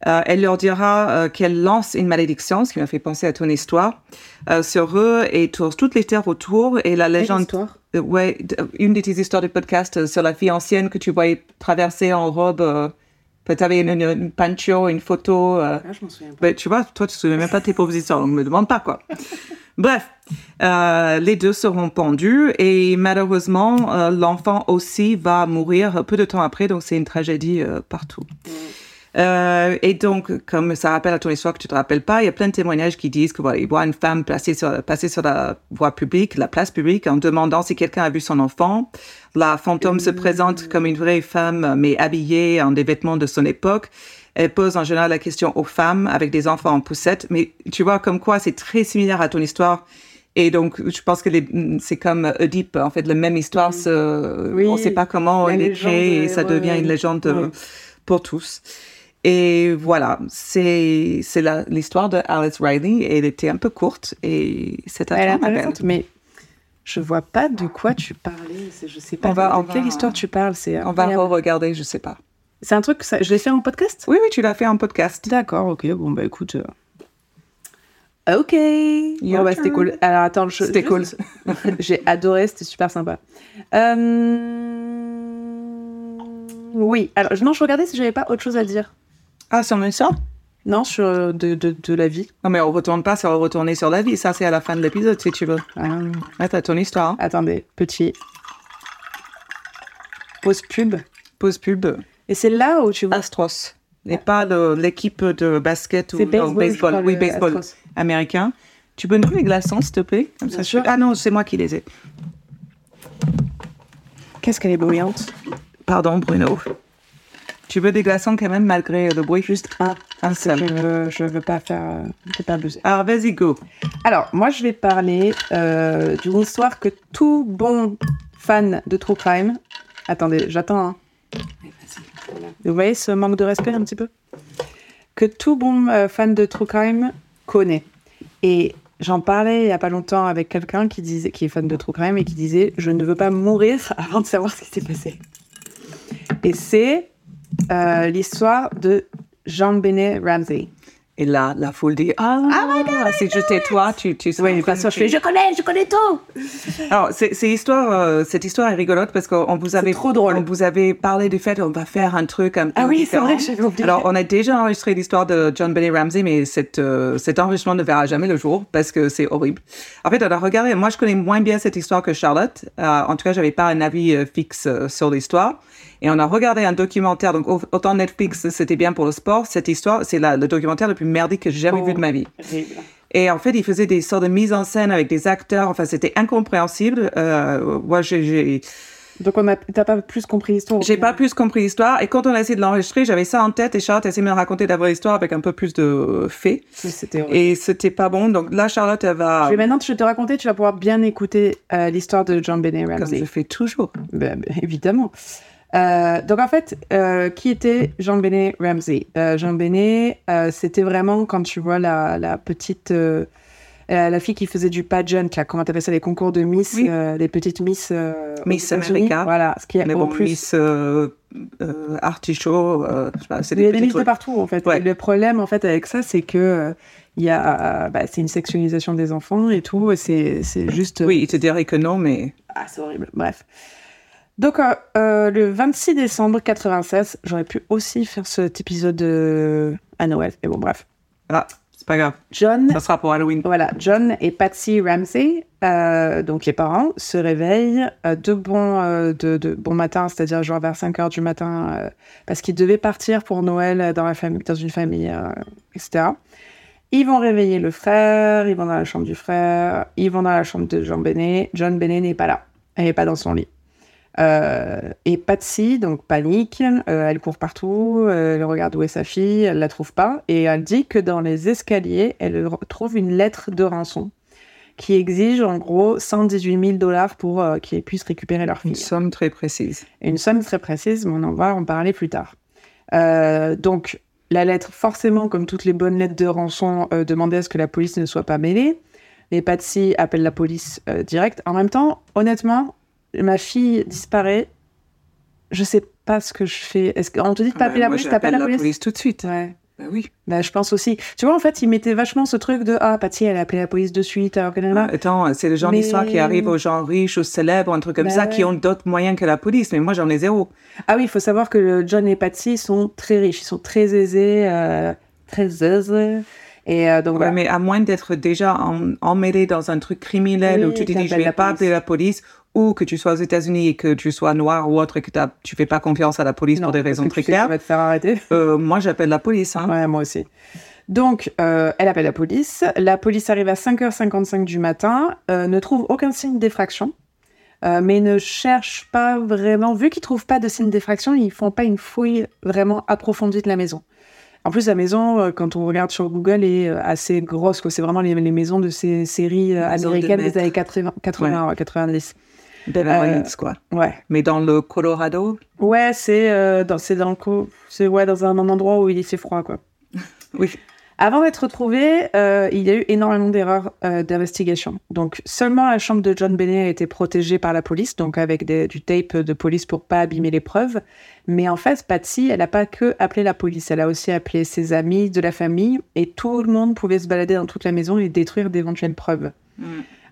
Euh, elle leur dira euh, qu'elle lance une malédiction, ce qui m'a fait penser à ton histoire, euh, sur eux et sur toutes les terres autour. Et la légende histoire? Euh, ouais, une de tes histoires de podcast euh, sur la fille ancienne que tu voyais traverser en robe. Euh, tu avais une, une, une peinture, une photo. euh, Ah, je m'en souviens pas. ben, tu vois, toi, tu te souviens même pas de tes pauvres histoires, donc me demande pas, quoi. Bref, euh, les deux seront pendus et malheureusement, euh, l'enfant aussi va mourir peu de temps après, donc c'est une tragédie euh, partout. Euh, et donc, comme ça rappelle à ton histoire que tu te rappelles pas, il y a plein de témoignages qui disent que voilà, ils voient une femme placée sur, passer sur la voie publique, la place publique, en demandant si quelqu'un a vu son enfant. La fantôme se présente comme une vraie femme, mais habillée en des vêtements de son époque. Elle pose en général la question aux femmes avec des enfants en poussette, mais tu vois comme quoi c'est très similaire à ton histoire. Et donc, je pense que c'est comme Oedipe, en fait, la même histoire, Oui, on ne sait pas comment elle est créée et ça devient une légende euh, pour tous. Et voilà, c'est c'est la- l'histoire de Alice Riley. Elle était un peu courte et c'est à toi, mais je vois pas de quoi tu parlais. Je sais pas On va- de on quelle va- histoire tu parles. C'est On va incroyable. regarder, je sais pas. C'est un truc, que ça- je l'ai fait en podcast? Oui, oui, tu l'as fait en podcast. D'accord, ok. Bon, bah écoute. euh, Ok. Bon, bah, c'était cool. Alors attends, C'était cool. J'ai adoré, c'était super sympa. Euh, Oui, alors non, je regardais si j'avais pas autre chose à dire. Ah, sur une histoire Non, sur euh, de, de, de la vie. Non, mais on retourne pas sur retourner sur la vie. Ça, c'est à la fin de l'épisode, si tu veux. Ah, t'as ton histoire. hein. attendez, petit. Pause pub. Pause pub. Et c'est là où tu vois. Astros. Et pas l'équipe de basket ou c'est baseball. crois, Oui, baseball Astros. américain. Tu peux nous les glaçons, s'il te plaît? Comme Bien ça, sûr. je- Ah non, c'est moi qui les ai. Qu'est-ce qu'elle est bruyante? Pardon, Bruno. Tu veux des glaçons quand même, malgré le bruit? Juste un. Un Je seul. veux, je veux pas faire. je veux pas abuser. Alors, vas-y, go. Alors, moi, je vais parler euh, d'une histoire que tout bon fan de True Crime. Attendez, j'attends. Hein. Vous voyez ce manque de respect un petit peu? Que tout bon euh, fan de True Crime connaît. Et j'en parlais il y a pas longtemps avec quelqu'un qui disait, qui est fan de True Crime et qui disait Je ne veux pas mourir avant de savoir ce qui s'est passé. Et c'est euh, l'histoire de Jean Benet Ramsey. Et là, la foule dit Ah, si j'étais toi, tu, tu serais. Oui, pas sûr, je fais Je connais, je connais tout Alors, c'est, c'est histoire, euh, cette histoire est rigolote parce qu'on vous avait trop drôle. On vous avait parlé du fait qu'on va faire un truc un peu Ah oui, c'est vrai, j'avais oublié. Alors, on a déjà enregistré l'histoire de John Benny Ramsey, mais cette, euh, cet enregistrement ne verra jamais le jour parce que c'est horrible. En fait, on a regardé. Moi, je connais moins bien cette histoire que Charlotte. Euh, en tout cas, j'avais pas un avis fixe sur l'histoire. Et on a regardé un documentaire. Donc, au- autant Netflix, c'était bien pour le sport. Cette histoire, c'est le documentaire le plus merdique que j'ai jamais Oh. vu de ma vie. Et en fait, il faisait des sortes de mises en scène avec des acteurs. Enfin, c'était incompréhensible. Euh, moi, j'ai, Donc, on a, t'as pas plus compris l'histoire j'ai pas plus compris l'histoire. Et quand on a essayé de l'enregistrer, j'avais ça en tête. Et Charlotte a essayé de me raconter la vraie histoire avec un peu plus de faits. C'était. Et c'était pas bon. Donc là, Charlotte, elle va, Je vais maintenant je vais te raconter, tu vas pouvoir bien écouter euh, l'histoire de John Benet comme Ramsey. je fais toujours. Ben, ben, évidemment. Euh, donc en fait, euh, qui était Jean Benet Ramsey? Euh, Jean Benet, c'était vraiment quand tu vois la, la petite, la fille qui faisait du pageant, là, comment t'appelles ça, les concours de Miss, Oui. les petites Miss. Miss. America. Voilà, ce qui est Mais bon, plus. Miss Artichaut, je sais pas, c'est Il y des a des Miss de partout en fait. Ouais. Le problème en fait avec ça, c'est que il y a, bah, c'est une sexualisation des enfants et tout. et C'est, juste. Oui, il te dirait que non, mais Ah, c'est horrible. Bref. Donc, euh, euh, le 26 décembre 96, j'aurais pu aussi faire cet épisode euh, à Noël. Mais bon, bref. ah, c'est pas grave. John, Ça sera pour Halloween. voilà, John et Patsy Ramsey, euh, donc les parents, se réveillent de bon, de, de bon matin, c'est-à-dire genre vers 5 heures du matin, parce qu'ils devaient partir pour Noël dans, la famille, dans une famille, etc. Ils vont réveiller le frère, ils vont dans la chambre du frère, ils vont dans la chambre de John Benet. John Benet n'est pas là. Elle n'est pas dans son lit. Euh, et Patsy, donc panique, euh, elle court partout, euh, elle regarde où est sa fille, elle la trouve pas, et elle dit que dans les escaliers, elle trouve une lettre de rançon qui exige en gros 118 000 dollars pour euh, qu'ils puissent récupérer leur Une fille. somme très précise. Une somme très précise, mais on en va en parler plus tard. Euh, donc, la lettre, forcément, comme toutes les bonnes lettres de rançon, euh, demandait à ce que la police ne soit pas mêlée. Mais Patsy appelle la police euh, direct. En même temps, honnêtement, ma fille disparaît. Je sais pas ce que je fais. Est-ce qu'on te dit de pas Ah, appeler ben, la police? T'appelles la police? tout de suite. Ouais. Ben oui. Bah, je pense aussi. Tu vois, en fait, ils mettaient vachement ce truc de Ah, Patsy, elle a appelé la police de suite, alors nanana. Attends, c'est le genre Mais- d'histoire qui arrive aux gens riches, aux célèbres, un truc comme Bah ça, qui ont d'autres moyens que la police. Mais moi, j'en ai zéro. Ah oui, il faut savoir que John et Patsy sont très riches, ils sont très aisés, euh, très aisés. Et euh, donc Ouais, voilà. mais à moins d'être déjà emmêlé dans un truc criminel Oui, où tu te dis je vais pas appeler la police ou que tu sois aux États-Unis et que tu sois noir ou autre et que tu fais pas confiance à la police Non, pour des raisons très tu sais claires. te faire arrêter. Euh, moi, j'appelle la police. Hein. Ouais, moi aussi. Donc, euh, elle appelle la police. La police arrive à 5h55 du matin, euh, ne trouve aucun signe d'effraction, mais ne cherche pas vraiment. Vu qu'ils trouvent pas de signe d'effraction, ils font pas une fouille vraiment approfondie de la maison. En plus, la maison, quand on regarde sur Google, est assez grosse. C'est vraiment les, les maisons de ces séries de américaines des années 80, 80 ouais, 90. Euh, Hills, quoi. Ouais. Mais dans le Colorado, Ouais, c'est euh, dans, dans, le co- c'est, ouais, dans un endroit où il fait froid, quoi. oui. Avant d'être retrouvé, euh, il y a eu énormément d'erreurs euh, d'investigation. Donc, seulement la chambre de John Benet a été protégée par la police, donc avec des- du tape de police pour pas abîmer les preuves. Mais en fait, Patsy, elle n'a pas que appelé la police, elle a aussi appelé ses amis de la famille, et tout le monde pouvait se balader dans toute la maison et détruire d'éventuelles preuves.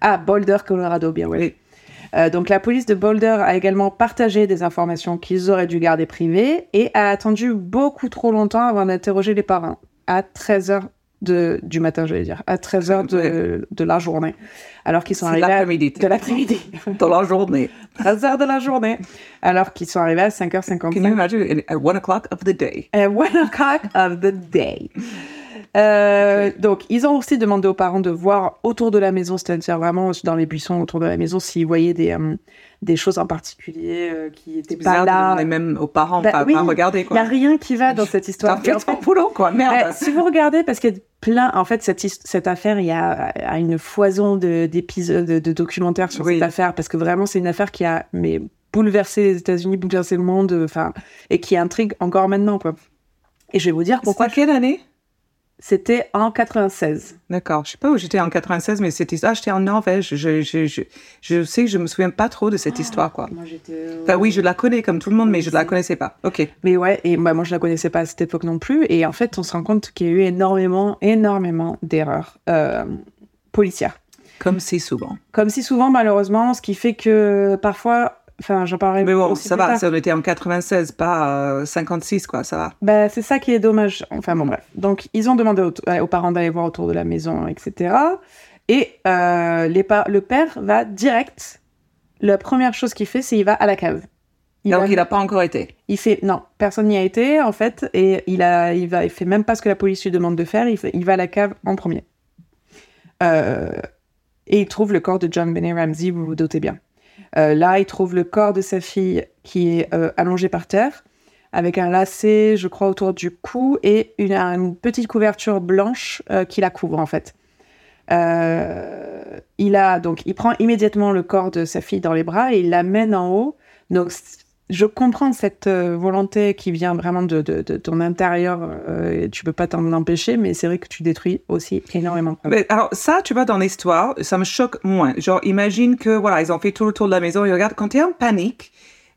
Ah, Boulder, Colorado, bien ouais. Oui. Euh, donc la police de Boulder a également partagé des informations qu'ils auraient dû garder privées et a attendu beaucoup trop longtemps avant d'interroger les parents. À 13h de, du matin, je vais dire. À 13h de, de la journée. Alors qu'ils sont arrivés à... l'après-midi. De l'après-midi. Dans la journée. 13h de la journée. Alors qu'ils sont arrivés à Can you 5h55. imagine? At one o'clock of the day? At one o'clock of the day. Euh, donc, ils ont aussi demandé aux parents de voir autour de la maison, c'est-à-dire vraiment dans les buissons autour de la maison, s'ils voyaient des, euh, des choses en particulier euh, qui C'est pas bizarre de là. demander même aux parents, Bah pas, oui, pas regarder, Il n'y a rien qui va dans cette T'as histoire. fait ton boulot, quoi. Merde. Ouais, si vous regardez, parce qu'il y a plein, en fait, cette, affaire, il y a, une foison de- d'épisodes, de, de documentaires sur Oui. cette affaire, parce que vraiment, c'est une affaire qui a mais, bouleversé les États-Unis, bouleversé le monde, enfin, et qui intrigue encore maintenant, quoi. Et je vais vous dire pourquoi. Pourquoi quelle année? C'était en 96. D'accord. Je sais pas où j'étais en 96, mais c'était ah, j'étais en Norvège. Je, je, je, je sais que je me souviens pas trop de cette histoire, quoi. Moi, j'étais. Enfin, oui, je la connais comme tout le monde, mais je la connaissais pas. Ok. Mais ouais, et bah, moi, je la connaissais pas à cette époque non plus. Et en fait, on se rend compte qu'il y a eu énormément, énormément d'erreurs euh, policières. Comme c'est souvent. Comme si souvent, malheureusement, ce qui fait que parfois. Enfin, j'en parlerai Mais bon, ça va. tard. Ça on était en 96, pas euh, 56, quoi. Ça va. Bah, c'est ça qui est dommage. Enfin bon, bref. Donc, ils ont demandé aux, aux parents d'aller voir autour de la maison, etc. Et euh, les pa- le père va direct. La première chose qu'il fait, c'est il va à la cave. Il, Alors va- qu'il n'a pas encore été. il fait non, personne n'y a été en fait, et il a, il va, il fait même pas ce que la police lui demande de faire. Il, fait- il va à la cave en premier. Euh, et il trouve le corps de John Benet Ramsey, vous vous doutez bien. Euh, là, il trouve le corps de sa fille qui est euh, allongé par terre, avec un lacet, je crois, autour du cou et une, une petite couverture blanche euh, qui la couvre en fait. Euh, il a donc, il prend immédiatement le corps de sa fille dans les bras et il l'amène en haut. Je comprends cette euh, volonté qui vient vraiment de, de, de ton intérieur. euh, tu peux pas t'en empêcher, mais c'est vrai que tu détruis aussi énormément. Mais alors, ça, tu vois, dans l'histoire, ça me choque moins. Genre, imagine que, voilà, ils ont fait tout le tour de la maison et regarde, quand tu es en panique,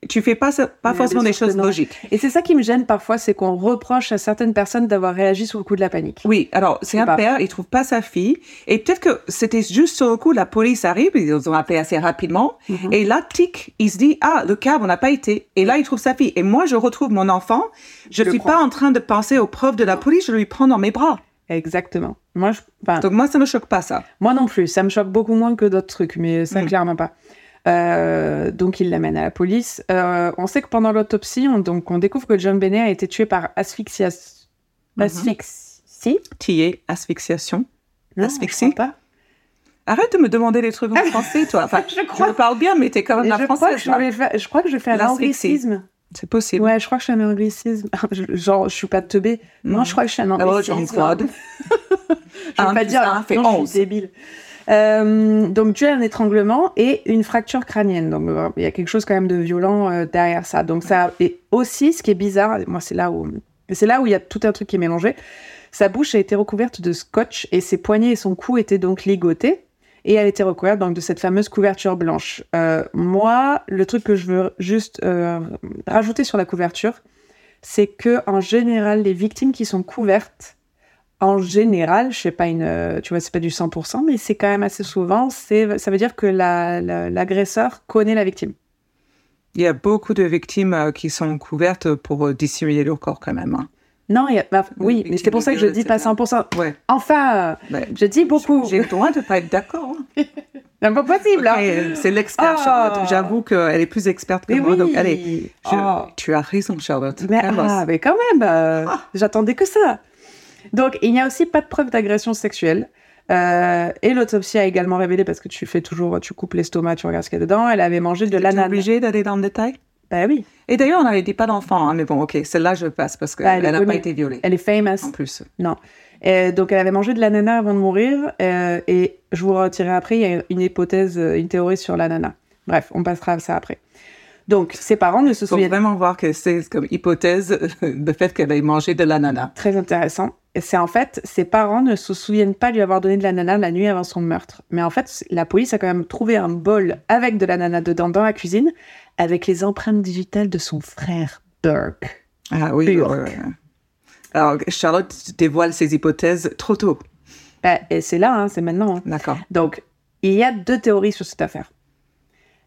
tu fais pas, forcément des choses logiques. Et c'est ça qui me gêne parfois, c'est qu'on reproche à certaines personnes d'avoir réagi sous le coup de la panique. Oui, alors, c'est un pas. père, il trouve pas sa fille. Et peut-être que c'était juste sur le coup, la police arrive, ils ont appelé assez rapidement. Mhm. Et là, tic, il se dit, ah, le cab, on n'a pas été. Et là, il trouve sa fille. Et moi, je retrouve mon enfant. Je le suis prends. pas en train de penser aux preuves de la police, je lui prends dans mes bras. Exactement. Moi, je, Donc, moi, ça me choque pas, ça. Moi non plus, ça me choque beaucoup moins que d'autres trucs, mais ça Mm. clairement pas. Euh, donc il l'amène à la police. Euh, on sait que pendant l'autopsie, on, donc on découvre que John Benet a été tué par asphyxia... Mhm. asphyxie? Tier, asphyxiation. Non, Asphyxie. je pas. Arrête de me demander des trucs en français, toi. Enfin, Je crois- le parle bien, mais t'es quand même la je, crois que française. je, vais crois que je fais un anglicisme. C'est possible. Ouais, je crois que je fais un anglicisme. Je- Genre, je suis pas teubée. Non, je crois que je suis un Alors, anglicisme. Jean-Claude. Je Un veux pas dire un fait non, je suis débile. Euh, donc dû à un étranglement et une fracture crânienne. Donc euh, il y a quelque chose quand même de violent euh, derrière ça. Donc ça et aussi ce qui est bizarre, moi c'est là où c'est là où il y a tout un truc qui est mélangé. Sa bouche a été recouverte de scotch et ses poignets et son cou étaient donc ligotés et elle était recouverte donc de cette fameuse couverture blanche. Moi, le truc que je veux juste rajouter sur la couverture, c'est que en général les victimes qui sont couvertes en général, je sais pas une, euh, tu vois, c'est pas du 100%, mais c'est quand même assez souvent, c'est, ça veut dire que la- la- l'agresseur connaît la victime. Il y a beaucoup de victimes euh, qui sont couvertes pour euh, dissimuler leur corps quand même. hein. Non, il y a- bah, oui, mais c'est pour ça que je dis pas 100%. Ouais. Enfin, Ouais. je dis beaucoup. J'ai le droit de pas être d'accord. hein. C'est pas possible. hein. C'est l'expert, Oh. Charlotte. J'avoue qu'elle est plus experte que Mais moi. oui. Donc, allez, je- Oh. tu as raison, Charlotte. Mais, ah, mais quand même, euh, j'attendais que ça. Donc, il n'y a aussi pas de preuve d'agression sexuelle. Euh, et l'autopsie a également révélé, parce que tu fais toujours, tu coupes l'estomac, tu regardes ce qu'il y a dedans, elle avait mangé de l'ananas. obligé d'aller dans le détail? Bah oui, Et d'ailleurs, on n'avait dit pas d'enfant, hein, mais bon, ok, celle-là, je passe parce Ah, qu'elle elle est n'a pas été violée. elle est famous. En plus. Non. Et donc, elle avait mangé de l'ananas avant de mourir. euh, et je vous retirerai après, il y a une hypothèse, euh, une théorie sur l'ananas. Bref, on passera à ça après. Donc, ses parents ne se Il faut souviennent vraiment voir que c'est comme hypothèse le fait qu'elle ait mangé de l'ananas. très intéressant. C'est en fait, ses parents ne se souviennent pas lui avoir donné de l'ananas la nuit avant son meurtre. Mais en fait, la police a quand même trouvé un bol avec de l'ananas dedans dans la cuisine, avec les empreintes digitales de son frère Burke. Ah oui. Ouais, ouais. Alors, Charlotte dévoile ses hypothèses trop tôt. Bah, et c'est là, hein, c'est maintenant. hein. D'accord. Donc, il y a deux théories sur cette affaire.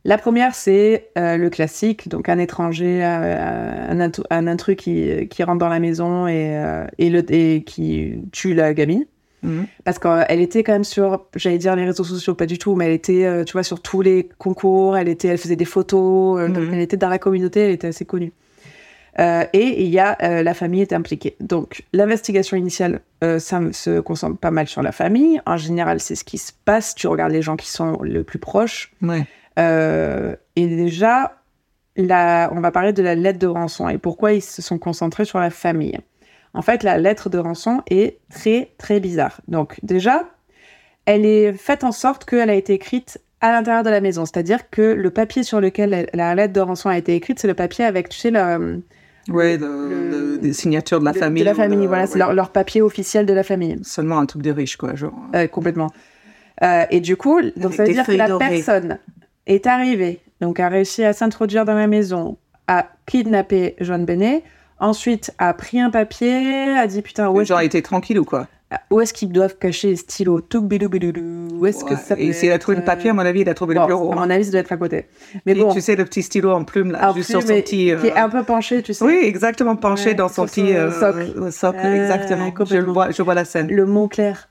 La première, c'est euh, le classique, donc un étranger, euh, un, intru- un intrus qui, qui rentre dans la maison et, euh, et, le, et qui tue la gamine. Mhm. Parce qu'elle était quand même sur, j'allais dire les réseaux sociaux, pas du tout, mais elle était, tu vois, sur tous les concours, elle, était, elle faisait des photos, Mhm. elle était dans la communauté, elle était assez connue. Et il y a la famille est impliquée. Donc l'investigation initiale ça se concentre pas mal sur la famille. En général, c'est ce qui se passe. Tu regardes les gens qui sont le plus proches. Ouais. Euh, et déjà, on va parler de la lettre de rançon et pourquoi ils se sont concentrés sur la famille. En fait, la lettre de rançon est très, très bizarre. Donc, déjà, elle est faite en sorte qu'elle a été écrite à l'intérieur de la maison. C'est-à-dire que le papier sur lequel la lettre de rançon a été écrite, c'est le papier avec, tu sais, le, Ouais, le, des signatures de la de- famille. De la famille, de- voilà, c'est leur, leur papier officiel de la famille. Seulement un truc de riche, quoi. Genre. Euh, complètement. Euh, et du coup, donc ça veut dire que la dorées. personne est arrivée, donc a réussi à s'introduire dans la maison, a kidnappé John Benet, ensuite a pris un papier, a dit putain, où est-ce Genre, il était tranquille ou quoi où est-ce qu'ils doivent cacher les stylos bidoudou. Où est-ce que ça peut Et s'il a trouvé le papier, à mon avis, il a trouvé Bon, le bureau. à hein. mon avis, ça doit être à côté. Mais bon, Tu sais, le petit stylo en plume, là, juste sur son petit. euh, qui est un peu penché, tu sais. Oui, exactement, penché Ouais, dans son petit euh, socle. euh, socle, Euh, exactement. Je, le vois, je vois la scène. Le Mont Clair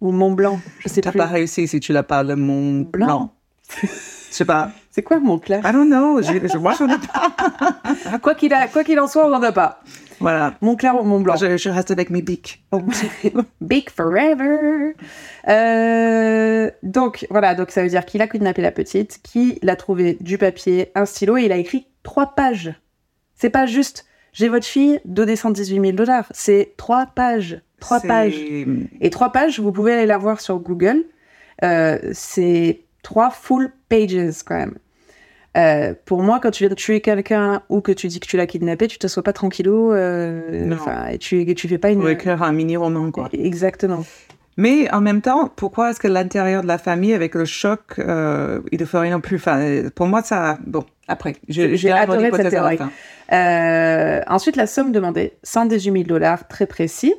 ou Mont Blanc, je sais T'as pas réussi si tu l'as pas, le Mont Blanc. Blanc. Je sais pas. C'est quoi Mont Clair I don't know. Je, je, moi, j'en ai pas. Quoi qu'il a- quoi qu'il en soit, on n'en a pas. Voilà. Mont Clair ou Mont Blanc Je, je reste avec mes bics. Big forever. Euh, donc voilà, donc ça veut dire qu'il a kidnappé la petite, qu'il a trouvé du papier, un stylo et il a écrit trois pages. C'est pas juste j'ai votre fille, donnez 118 000 dollars. C'est trois pages, trois pages. Et trois pages, vous pouvez aller la voir sur Google. Euh, c'est trois full pages quand même. Euh, pour moi, quand tu viens de tuer quelqu'un ou que tu dis que tu l'as kidnappé, tu te t'assois pas tranquillou. Euh, Non. enfin, et tu, tu fais pas une. Pour écrire un mini-roman, quoi. Exactement. Mais en même temps, pourquoi est-ce que l'intérieur de la famille, avec le choc, euh, il ne rien non plus? Enfin, euh, Pour moi, ça... Bon, après. J'ai adoré cette théorie. Euh, ensuite, la somme demandée, 118 000 dollars, très précis.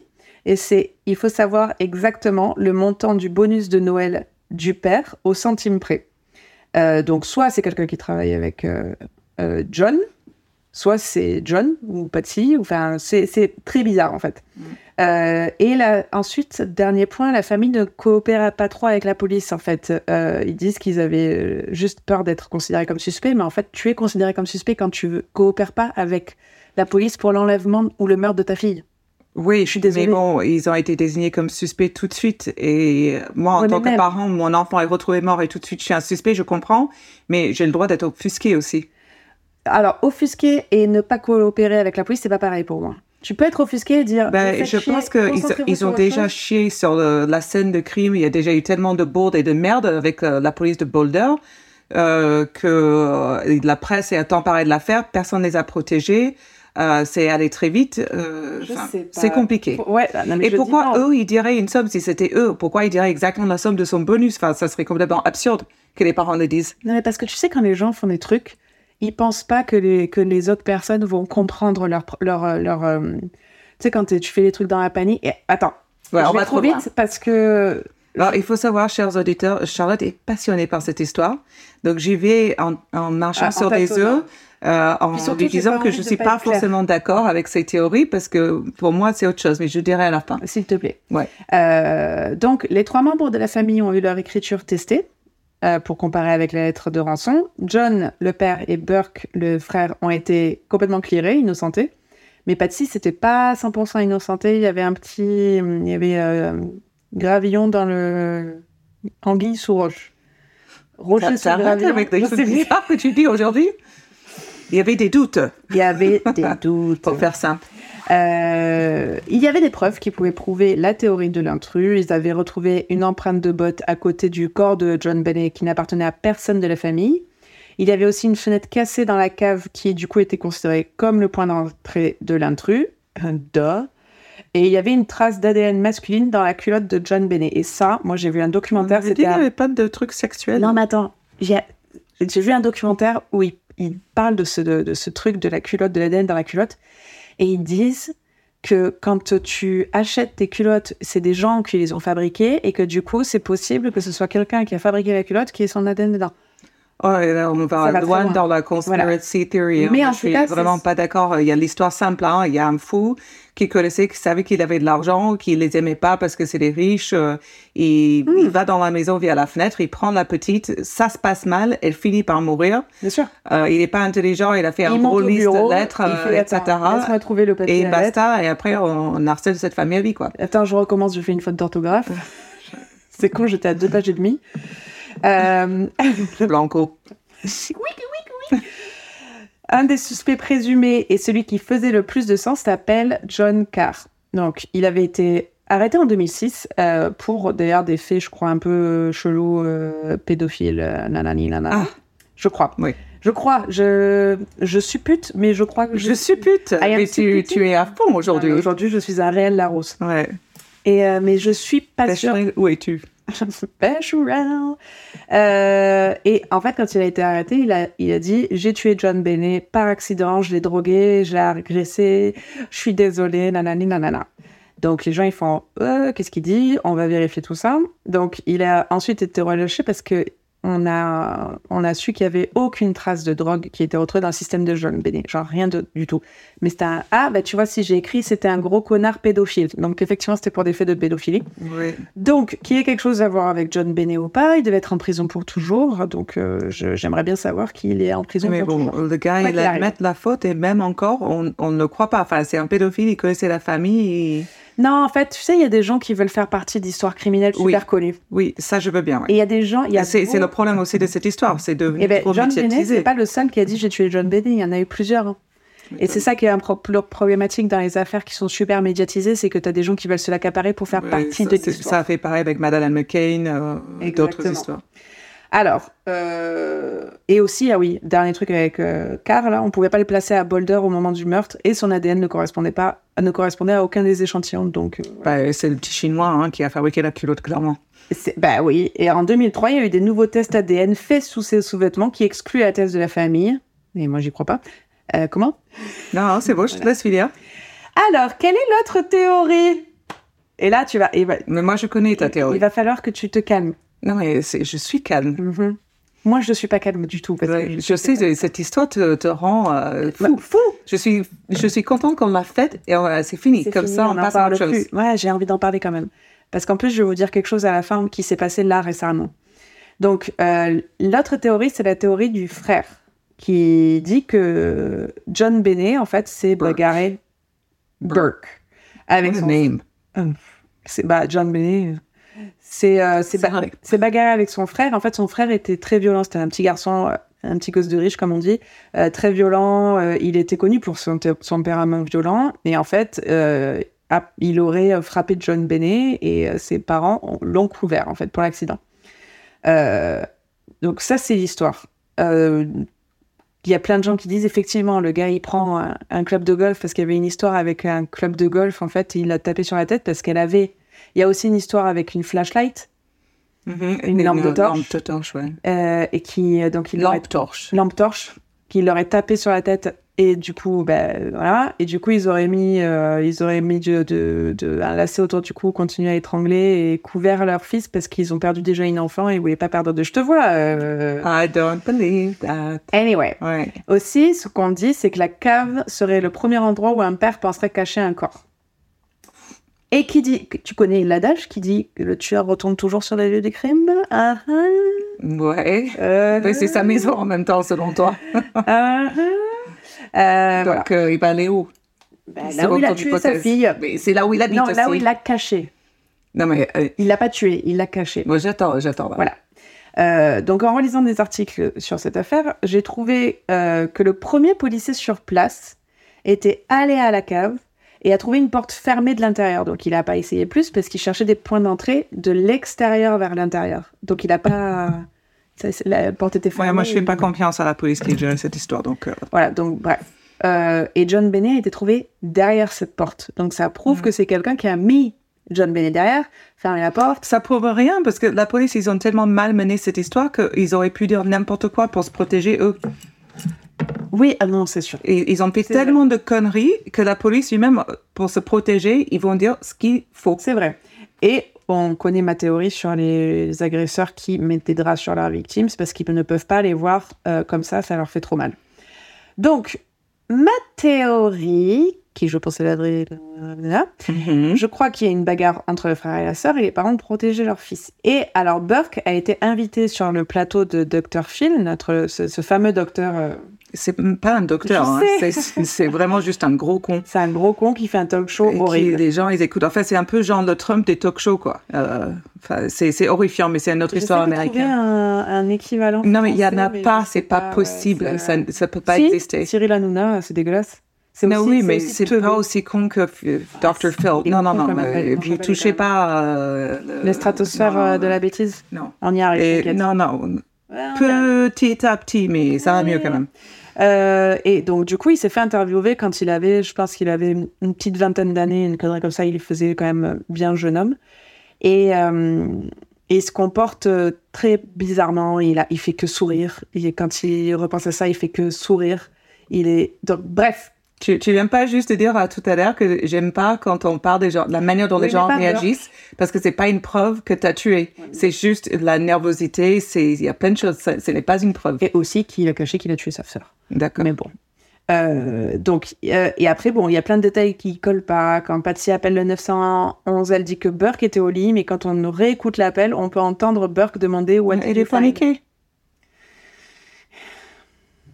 Et c'est, il faut savoir exactement le montant du bonus de Noël du père au centime près. Euh, donc, soit c'est quelqu'un qui travaille avec euh, euh, John, soit c'est John ou Patsy. Enfin, c'est très bizarre en fait. Euh, et là, ensuite, dernier point, la famille ne coopère pas trop avec la police en fait. Euh, ils disent qu'ils avaient juste peur d'être considérés comme suspects, mais en fait, tu es considéré comme suspect quand tu ne coopères pas avec la police pour l'enlèvement ou le meurtre de ta fille. Oui, je suis désolée. Mais bon, ils ont été désignés comme suspects tout de suite. Et moi, en Ouais, tant que même. parent, mon enfant est retrouvé mort et tout de suite, je suis un suspect, je comprends. Mais j'ai le droit d'être offusqué aussi. Alors, offusquer et ne pas coopérer avec la police, c'est pas pareil pour moi. Tu peux être offusqué et dire. Ben, je chier, pense qu'ils ils ont déjà chose. chié sur le- la scène de crime. Il y a déjà eu tellement de bourdes et de merde avec euh, la police de Boulder euh, que euh, la presse est emparée de l'affaire. Personne ne les a protégés. Euh, c'est allé très vite. euh, c'est compliqué. Ouais, non, mais Et pourquoi eux, ils diraient une somme si c'était eux Pourquoi ils diraient exactement la somme de son bonus? Enfin, ça serait complètement absurde que les parents le disent. Non, mais parce que tu sais, quand les gens font des trucs, ils pensent pas que les, que les autres personnes vont comprendre leur. leur, euh, leur Tu sais, quand tu fais les trucs dans la panique. Et, attends, Ouais, je on vais va trop loin. vite parce que. Alors, il faut savoir, chers auditeurs, Charlotte est passionnée par cette histoire. Donc, j'y vais en, en marchant Ah, en sur des œufs. Euh, en surtout, disant que je de suis pas forcément d'accord avec ses théories parce que pour moi c'est autre chose, mais je dirai à la fin. S'il te plaît. Ouais. Euh, donc, les trois membres de la famille ont eu leur écriture testée euh, pour comparer avec la lettre de rançon. John, le père, et Burke, le frère, ont été complètement clearés, innocentés. Mais Patsy, c'était pas 100% innocenté. Il y avait un petit. Il y avait euh, gravillon dans le. Anguille sous roche. Rocher Ça, sous gravillon. avec sais plus. bizarres que tu dis aujourd'hui. Il y avait des doutes, Il y avait des doutes. pour faire simple. Euh, il y avait des preuves qui pouvaient prouver la théorie de l'intrus. Ils avaient retrouvé une empreinte de botte à côté du corps de John Bennet qui n'appartenait à personne de la famille. Il y avait aussi une fenêtre cassée dans la cave qui, du coup, était considérée comme le point d'entrée de l'intrus. Duh. Et il y avait une trace d'ADN masculine dans la culotte de John Bennet. Et ça, moi, j'ai vu un documentaire. avait dit C'était qu'il n'y avait pas de trucs sexuels. non, mais attends, j'ai vu un documentaire où ils, ils parlent de ce, truc de la culotte, de l'ADN dans la culotte, et ils disent que quand tu achètes tes culottes, c'est des gens qui les ont fabriquées, et que du coup, c'est possible que ce soit quelqu'un qui a fabriqué la culotte qui ait son ADN dedans. Oh, et là, on va loin dans la conspiracy theory. hein. Mais en je tout suis cas, vraiment pas d'accord. Il y a l'histoire simple. hein. Il y a un fou qui connaissait, qui savait qu'il avait de l'argent, qui les aimait pas parce que c'est des riches. euh, et Hmm. il va dans la maison via la fenêtre, il prend la petite, ça se passe mal, elle finit par mourir. Bien sûr. Euh, il est pas intelligent, il a fait un gros liste bureau, de lettres, il euh, fait, etc. attends, trouver le papier Et lettre. basta. Et après, on, on harcèle cette famille à vie, quoi. Attends, je recommence, je fais une faute d'orthographe. c'est con, j'étais à deux pages et demie. Euh, Blanco. Un des suspects présumés et celui qui faisait le plus de sens s'appelle John Carr. Donc, il avait été arrêté en 2006 euh, pour d'ailleurs des faits, je crois, un peu chelous, euh, pédophiles, euh, nanani, nanana. Ah. Je crois. Oui. Je crois. Je, je suppute, mais je crois que Je suppute. I am Mais tu, es à fond aujourd'hui. Aujourd'hui, je suis un réel Larousse. Ouais. Et, mais je suis pas sûre. Où es-tu? Special. Euh, et en fait, quand il a été arrêté, il a, il a dit J'ai tué John Bennet par accident, je l'ai drogué, je l'ai agressé, je suis désolé, nanani, nanana. Donc les gens ils font Euh, Qu'est-ce qu'il dit? On va vérifier tout ça. Donc il a ensuite été relâché parce que on a, on a su qu'il y avait aucune trace de drogue qui était retrouvée dans le système de John Bennet. Genre rien de, du tout. Mais c'était un Ah, bah tu vois, si j'ai écrit, c'était un gros connard pédophile. Donc effectivement, c'était pour des faits de pédophilie. Oui. Donc, qu'il y ait quelque chose à voir avec John Bennet ou pas, il devait être en prison pour toujours. Donc, euh, j'aimerais bien savoir qu'il est en prison Mais pour bon, toujours. le gars, il admet la faute et même encore, on, on ne le croit pas. Enfin, c'est un pédophile, il connaissait la famille. et- Non, en fait, tu sais, il y a des gens qui veulent faire partie d'histoires criminelles Oui. super connues. Oui, ça, je veux bien. ouais. Et il y a des gens, C'est beaucoup- le problème aussi de cette histoire. C'est devenu Eh ben, trop John médiatisé. c'est pas le seul qui a dit j'ai tué John Bennet. Il y en a eu plusieurs. hein. Et c'est ça qui est un pro- pro- problématique dans les affaires qui sont super médiatisées, c'est que tu as des gens qui veulent se l'accaparer pour faire Ouais, partie ça, de l'histoire. Ça a fait pareil avec Madeleine McCain, euh, d'autres histoires. Alors, euh, et aussi, ah oui, dernier truc avec euh, Carl, là, on pouvait pas le placer à Boulder au moment du meurtre et son ADN ne correspondait pas, ne correspondait à aucun des échantillons. Donc, euh, Bah, c'est le petit chinois hein, qui a fabriqué la culotte, clairement. c'est- bah oui. Et en 2003, il y a eu des nouveaux tests ADN faits sous ces sous-vêtements qui excluent la thèse de la famille. Et moi, j'y crois pas. Euh, comment? Non, c'est bon, je te laisse finir. Alors, quelle est l'autre théorie? Et là, tu vas, il va, Mais moi, je connais ta il théorie. va falloir que tu te calmes. Non, mais c'est- je suis calme. Mhm. Moi, je ne suis pas calme du tout. Parce Ouais, que je sais, cette histoire te, te rend euh, fou. fou. Je suis, je suis contente qu'on l'a faite et euh, c'est fini. C'est Comme fini, ça, on, n'en passe à parle autre chose. plus. Ouais, j'ai envie d'en parler quand même. Parce qu'en plus, je vais vous dire quelque chose à la fin qui s'est passé là récemment. Donc, euh, l'autre théorie, c'est la théorie du frère qui dit que John Bennet, en fait, Burke. bagarré Burke avec What son name. c'est bah John Bennet. C'est euh, c'est C'est ba- vrai. c'est bagarré avec son frère. En fait, son frère était très violent. C'était un petit garçon, euh, un petit gosse de riche, comme on dit, euh, très violent. Euh, il était connu pour son, te- son tempérament violent. Et en fait, il aurait frappé John Bennet et ses parents ont- l'ont couvert en fait pour l'accident. Donc ça, c'est l'histoire. Il y a plein de gens qui disent effectivement le gars il prend un, un club de golf parce qu'il y avait une histoire avec un club de golf en fait il l'a tapé sur la tête parce qu'elle avait il y a aussi une histoire avec une flashlight Mhm. Une lampe de torche. lampe de torche, ouais. euh, et qui euh, donc il Lampe torche. lampe torche qui l'aurait tapé sur la tête Et du coup, ben voilà. Et du coup, ils auraient mis, euh, ils auraient mis de, de, de- un lacet autour du cou, continué à étrangler et couvert leur fils parce qu'ils ont perdu déjà une enfant et ils voulaient pas perdre de. Je te vois. euh. I don't believe that. Anyway. Ouais. Aussi, ce qu'on dit, c'est que la cave serait le premier endroit où un père penserait cacher un corps. Et qui dit, tu connais l'adage qui dit que le tueur retourne toujours sur les lieux des crimes? Ah, ah, Ouais. euh, c'est sa maison en même temps, selon toi. ah, ah. Euh, voilà. Donc, euh, il va aller où? Ben, là où il a tué hypothèse. sa fille. C'est là où il habite Non, aussi. là où il l'a caché. Non, mais euh, Il l'a pas tué, il l'a caché. moi, j'attends, j'attends. là. Voilà. Euh, donc en relisant des articles sur cette affaire, j'ai trouvé euh, que le premier policier sur place était allé à la cave et a trouvé une porte fermée de l'intérieur. Donc il n'a pas essayé plus parce qu'il cherchait des points d'entrée de l'extérieur vers l'intérieur. Donc il n'a pas... ça, La porte était fermée. Ouais, moi, je fais et- pas confiance à la police qui gère cette histoire. Donc, euh, Voilà, donc bref. Euh, et John Benet a été trouvé derrière cette porte. Donc ça prouve que c'est quelqu'un qui a mis John Benet derrière, fermé la porte. ça prouve rien parce que la police, ils ont tellement mal mené cette histoire qu'ils auraient pu dire n'importe quoi pour se protéger eux. Oui, ah non, c'est sûr. Et ils ont fait tellement de conneries que la police lui-même, pour se protéger, ils vont dire ce qu'il faut. C'est vrai. Et on connaît ma théorie sur les agresseurs qui mettent des draps sur leurs victimes, c'est parce qu'ils ne peuvent pas les voir euh, comme ça, ça leur fait trop mal. Donc, ma théorie, qui je pense est la vraie, là, Mhm. je crois qu'il y a une bagarre entre le frère et la sœur et les parents protéger leur fils. Et alors Burke a été invité sur le plateau de Dr Phil, notre ce, ce fameux docteur. euh, C'est pas un docteur, hein. c'est vraiment juste un gros con. c'est un gros con qui fait un talk show Et qui- horrible. les gens, ils écoutent. Enfin, c'est un peu genre le Trump des talk shows, quoi. Euh, c'est horrifiant, mais c'est une autre histoire américaine. un, un équivalent. Non, mais il y en a pas, c'est pas ouais, possible, ça, ça peut pas Si, exister. Cyril Hanouna, c'est dégueulasse. Non, aussi- oui, mais c'est pas aussi con que euh, Dr. Phil. Non, non, non, mais con touchez pas euh, Les stratosphères non, euh, de la bêtise. Non. On y arrive. Et, non, non, petit à petit, mais ça va mieux quand même. Euh, et donc, du coup, il s'est fait interviewer quand il avait, je pense qu'il avait une petite vingtaine d'années, une connerie comme ça. Il faisait quand même bien jeune homme. Et, euh, il se comporte euh, très bizarrement. Il, a, il fait que sourire. Et quand il repense à ça, il fait que sourire. Il est. Donc, bref. Tu, tu viens pas juste de dire à tout à l'heure que j'aime pas quand on parle des gens, la manière dont Oui, les gens réagissent, parce que c'est pas une preuve que tu as tué. C'est juste la nervosité, c'est, il y a plein de choses, ça- ce n'est pas une preuve. Et aussi qu'il a caché qu'il a tué sa sœur. D'accord. Mais bon. Euh, donc, euh, et après, bon, il y a plein de détails qui collent pas. Quand Patsy appelle le 911, elle dit que Burke était au lit, mais quand on réécoute l'appel, on peut entendre Burke demander Il you est paniqué.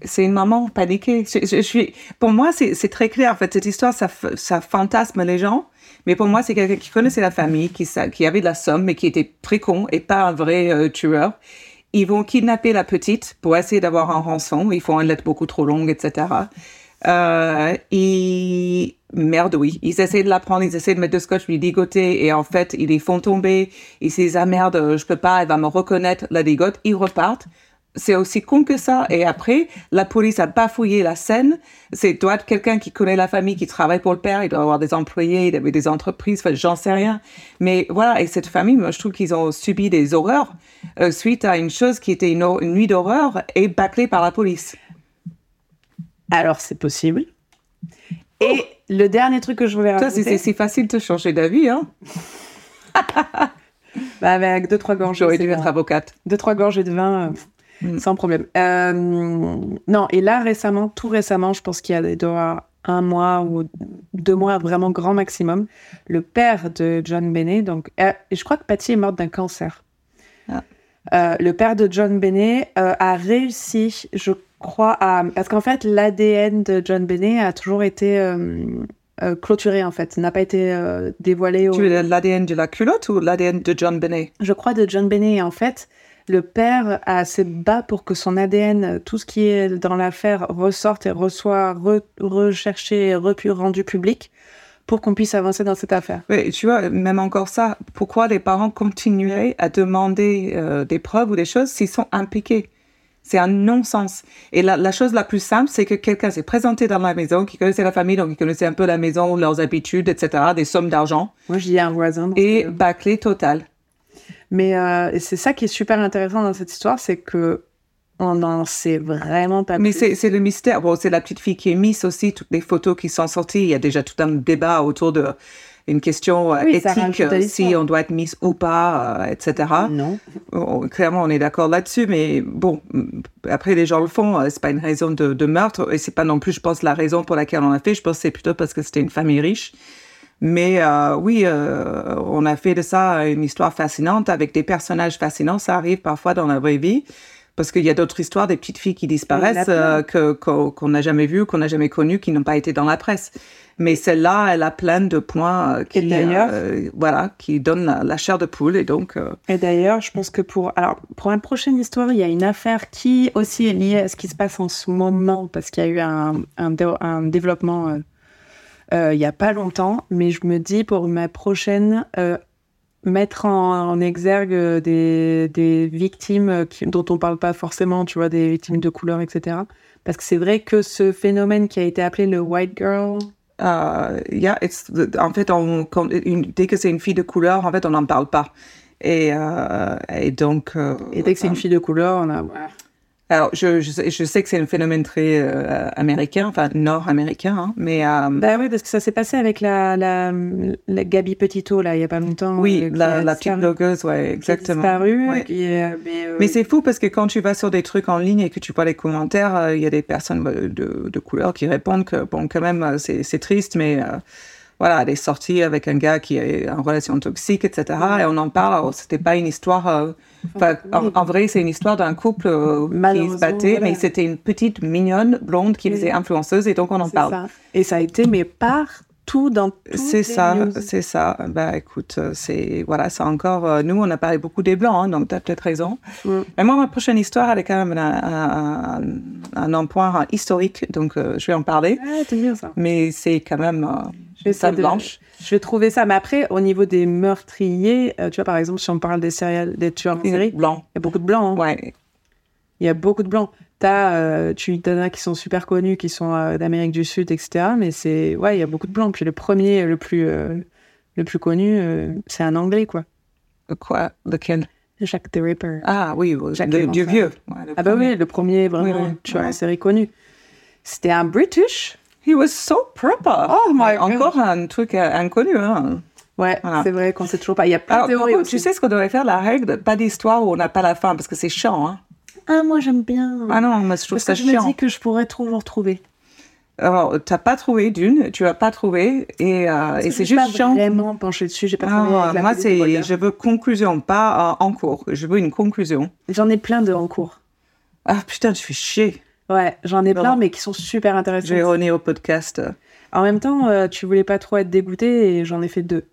C'est une maman paniquée. Je, suis, pour moi, c'est très clair. En fait, cette histoire, ça, fantasme les gens. Mais pour moi, c'est quelqu'un qui connaissait la famille, qui, avait de la somme, mais qui était très con et pas un vrai euh, tueur. Ils vont kidnapper la petite pour essayer d'avoir un rançon. Ils font une lettre beaucoup trop longue, etc. Euh, merde, oui. Ils essaient de la prendre, ils essaient de mettre du scotch, lui ligoter, et en fait, ils les font tomber. Ils se disent, ah merde, je peux pas, elle va me reconnaître, la ligote. Ils repartent. C'est aussi con que ça. Et après, la police a bafouillé la scène. C'est doit être quelqu'un qui connaît la famille, qui travaille pour le père. Il doit avoir des employés, il avait des entreprises. Enfin, j'en sais rien. Mais voilà. Et cette famille, moi, je trouve qu'ils ont subi des horreurs euh, suite à une chose qui était une, nuit d'horreur et bâclée par la police. Alors, c'est possible. Et le dernier truc que je voulais Toi, c'est si facile de changer d'avis, hein. bah, avec deux trois gorgées, J'aurais dû être avocate. deux trois gorgées de vin, euh, Mm. sans problème. Euh, non, et là récemment, tout récemment, je pense qu'il y a avoir un mois ou deux mois, vraiment grand maximum, le père de John Benet, donc, euh, et je crois que Patty est morte d'un cancer. Ah. Euh, le père de John Benet euh, a réussi, je crois, à... Parce qu'en fait, l'ADN de John Benet a toujours été clôturé, en fait. n'a pas été dévoilé. Au... Tu veux l'ADN de la culotte ou l'ADN de John Benet? Je crois de John Benet. Et en fait, le père a assez bas pour que son ADN, tout ce qui est dans l'affaire, ressorte et reçoit re- recherché et repu- rendu public pour qu'on puisse avancer dans cette affaire. Oui, tu vois, même encore ça, pourquoi les parents continueraient à demander euh, des preuves ou des choses s'ils sont impliqués? C'est un non-sens. Et la, la chose la plus simple, c'est que quelqu'un s'est présenté dans la maison, qui connaissait la famille, donc il connaissait un peu la maison, leurs habitudes, etc., des sommes d'argent, Moi, je dis un voisin. et que- bâclé total. Mais euh, c'est ça qui est super intéressant dans cette histoire, c'est que on n'en sait vraiment pas Mais c'est le mystère. Bon, c'est la petite fille qui est Miss aussi. Toutes les photos qui sont sorties, il y a déjà tout un débat autour de une question euh, Oui, éthique, euh, si on doit être Miss ou pas, euh, etc. Non. Oh, clairement, on est d'accord là-dessus, mais bon, mm, après, les gens le font, c'est pas une raison de, de meurtre, et c'est pas non plus, je pense, la raison pour laquelle on l'a fait. Je pense que c'est plutôt parce que c'était une famille riche. Mais euh, oui, euh, on a fait de ça une histoire fascinante avec des personnages fascinants. Ça arrive parfois dans la vraie vie. Parce qu'il y a d'autres histoires, des petites filles qui disparaissent euh, que qu'on n'a jamais vues, qu'on n'a jamais connues, qui n'ont pas été dans la presse. Mais celle-là, elle a plein de points euh, qui, d'ailleurs- euh, voilà, qui donnent la, la chair de poule. Et donc, Et d'ailleurs, je pense que pour alors pour une prochaine histoire, il y a une affaire qui aussi est liée à ce qui se passe en ce moment parce qu'il y a eu un, un, dé- un développement il y a pas longtemps. Mais je me dis pour ma prochaine euh, mettre en, en exergue euh, des, des victimes euh, qui- dont on parle pas forcément, tu vois, des victimes de couleur, etc. Parce que c'est vrai que ce phénomène qui a été appelé le white girl, Euh, yeah, it's, en fait, on, quand- une- dès que c'est une fille de couleur, en fait, on n'en parle pas. Et, euh, et donc. euh, et dès que c'est une fille de couleur, on a Alors, je, je, sais, je sais que c'est un phénomène très euh, américain, enfin nord-américain, hein, mais euh, Bah oui, parce que ça s'est passé avec la, la, la Gabi Petito, là, il y a pas longtemps. oui, euh, la, la petite blogueuse, ouais, qui a exactement. disparu, Ouais. qui est- mais, euh, Mais c'est fou parce que quand tu vas sur des trucs en ligne et que tu vois les commentaires, euh, il y a des personnes euh, de, de couleur qui répondent que, bon, quand même, euh, c'est c'est triste, mais euh, voilà, elle est sortie avec un gars qui est en relation toxique, etc. Et on en parle. Alors, C'était pas une histoire. euh, en, en vrai, c'est une histoire d'un couple euh, qui se battait, voilà. mais c'était une petite mignonne blonde qui Oui. faisait influenceuse et donc on en parle. ça. Et ça a été, mais partout dans C'est ça, c'est ça. Bah écoute, euh, c'est voilà, c'est encore. euh, nous, on a parlé beaucoup des blancs, hein, donc tu as peut-être raison. Mm. Mais moi, ma prochaine histoire, elle est quand même un, un, un, un point historique, donc je vais en parler. Ah, bien ça. Mais c'est quand même Je vais de- blanche. Je vais trouver ça. Mais après, au niveau des meurtriers, euh, tu vois, par exemple, si on parle des, céréales, des tueurs en série, il y a beaucoup de blancs. hein. Ouais. Il y a beaucoup de blancs. T'as, euh, tu t'en as qui sont super connus, qui sont euh, d'Amérique du Sud, etc. Mais c'est, ouais, il y a beaucoup de blancs. Puis le premier, le plus, euh, le plus connu, c'est un Anglais, quoi. Quoi? Lequel Jack the Ripper. Ah oui, le, Jacques le- du ça. vieux. Ouais, Ah bah oui, le premier vraiment Oui, oui, tueur ouais. en série connu. C'était un British. He was so proper. Oh my God. Encore un truc euh, inconnu. Hein. Ouais, Voilà. c'est vrai qu'on sait toujours pas. Il y a plein Alors, de théories contre, tu sais ce qu'on devrait faire La règle, pas d'histoire où on n'a pas la fin, parce que c'est chiant. Hein. Ah, moi j'aime bien. Ah non, moi, je trouve Parce ça que je me chiant. dis que je pourrais toujours trouver. Alors, t'as pas trouvé d'une, tu as pas trouvé, et, euh, et c'est juste pas chiant. vraiment penché dessus. J'ai pas travaillé Ah, moi, c'est, je veux conclusion, pas euh, en cours. Je veux une conclusion. J'en ai plein de en cours. Ah putain, tu fais chier. Ouais, j'en ai plein, mais qui sont super Je intéressants. vais revenir au podcast. En même temps, euh, tu voulais pas trop être dégoûté et j'en ai fait deux.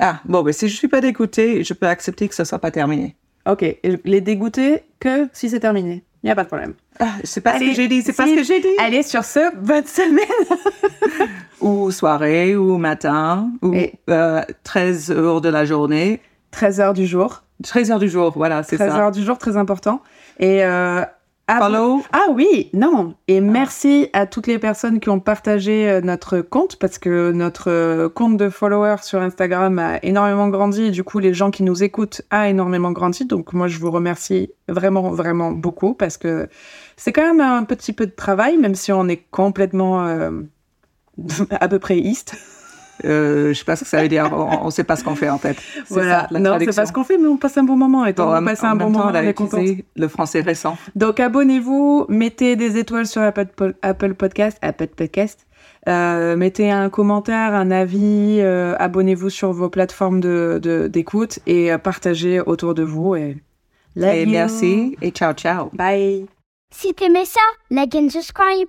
Ah, bon, ben si je suis pas dégoûtée, je peux accepter que ça soit pas terminé. Ok, et les dégoûter que si c'est terminé. Il n'y a pas de problème. Ah, c'est pas ce que j'ai dit, c'est pas ce que j'ai dit. Allez, sur ce, bonne semaine Ou soirée, ou matin, ou euh, 13 heures de la journée. 13 heures du jour. 13 heures du jour, voilà, c'est 13 ça. heures du jour, très important. Et euh, ah, Follow. Ah oui, non. Et merci à toutes les personnes qui ont partagé euh, notre compte parce que notre euh, compte de followers sur Instagram a énormément grandi et du coup les gens qui nous écoutent a énormément grandi. Donc moi je vous remercie vraiment vraiment beaucoup parce que c'est quand même un petit peu de travail même si on est complètement euh, à peu près east. Euh, je sais pas ce que ça veut dire. On, on sait pas ce qu'on fait en fait. Voilà. ça, la non, c'est pas ce qu'on fait mais on passe un bon moment et Bon, on passe un bon temps, moment, a on utilisé le français récent. Donc abonnez-vous, mettez des étoiles sur Apple, Po- Apple Podcast, Apple Podcast. Euh, mettez un commentaire, un avis, euh, abonnez-vous sur vos plateformes de d'écoute et euh, partagez autour de vous. Et, Love Et you. merci et ciao ciao. Bye. Si t'aimais ça, like and subscribe.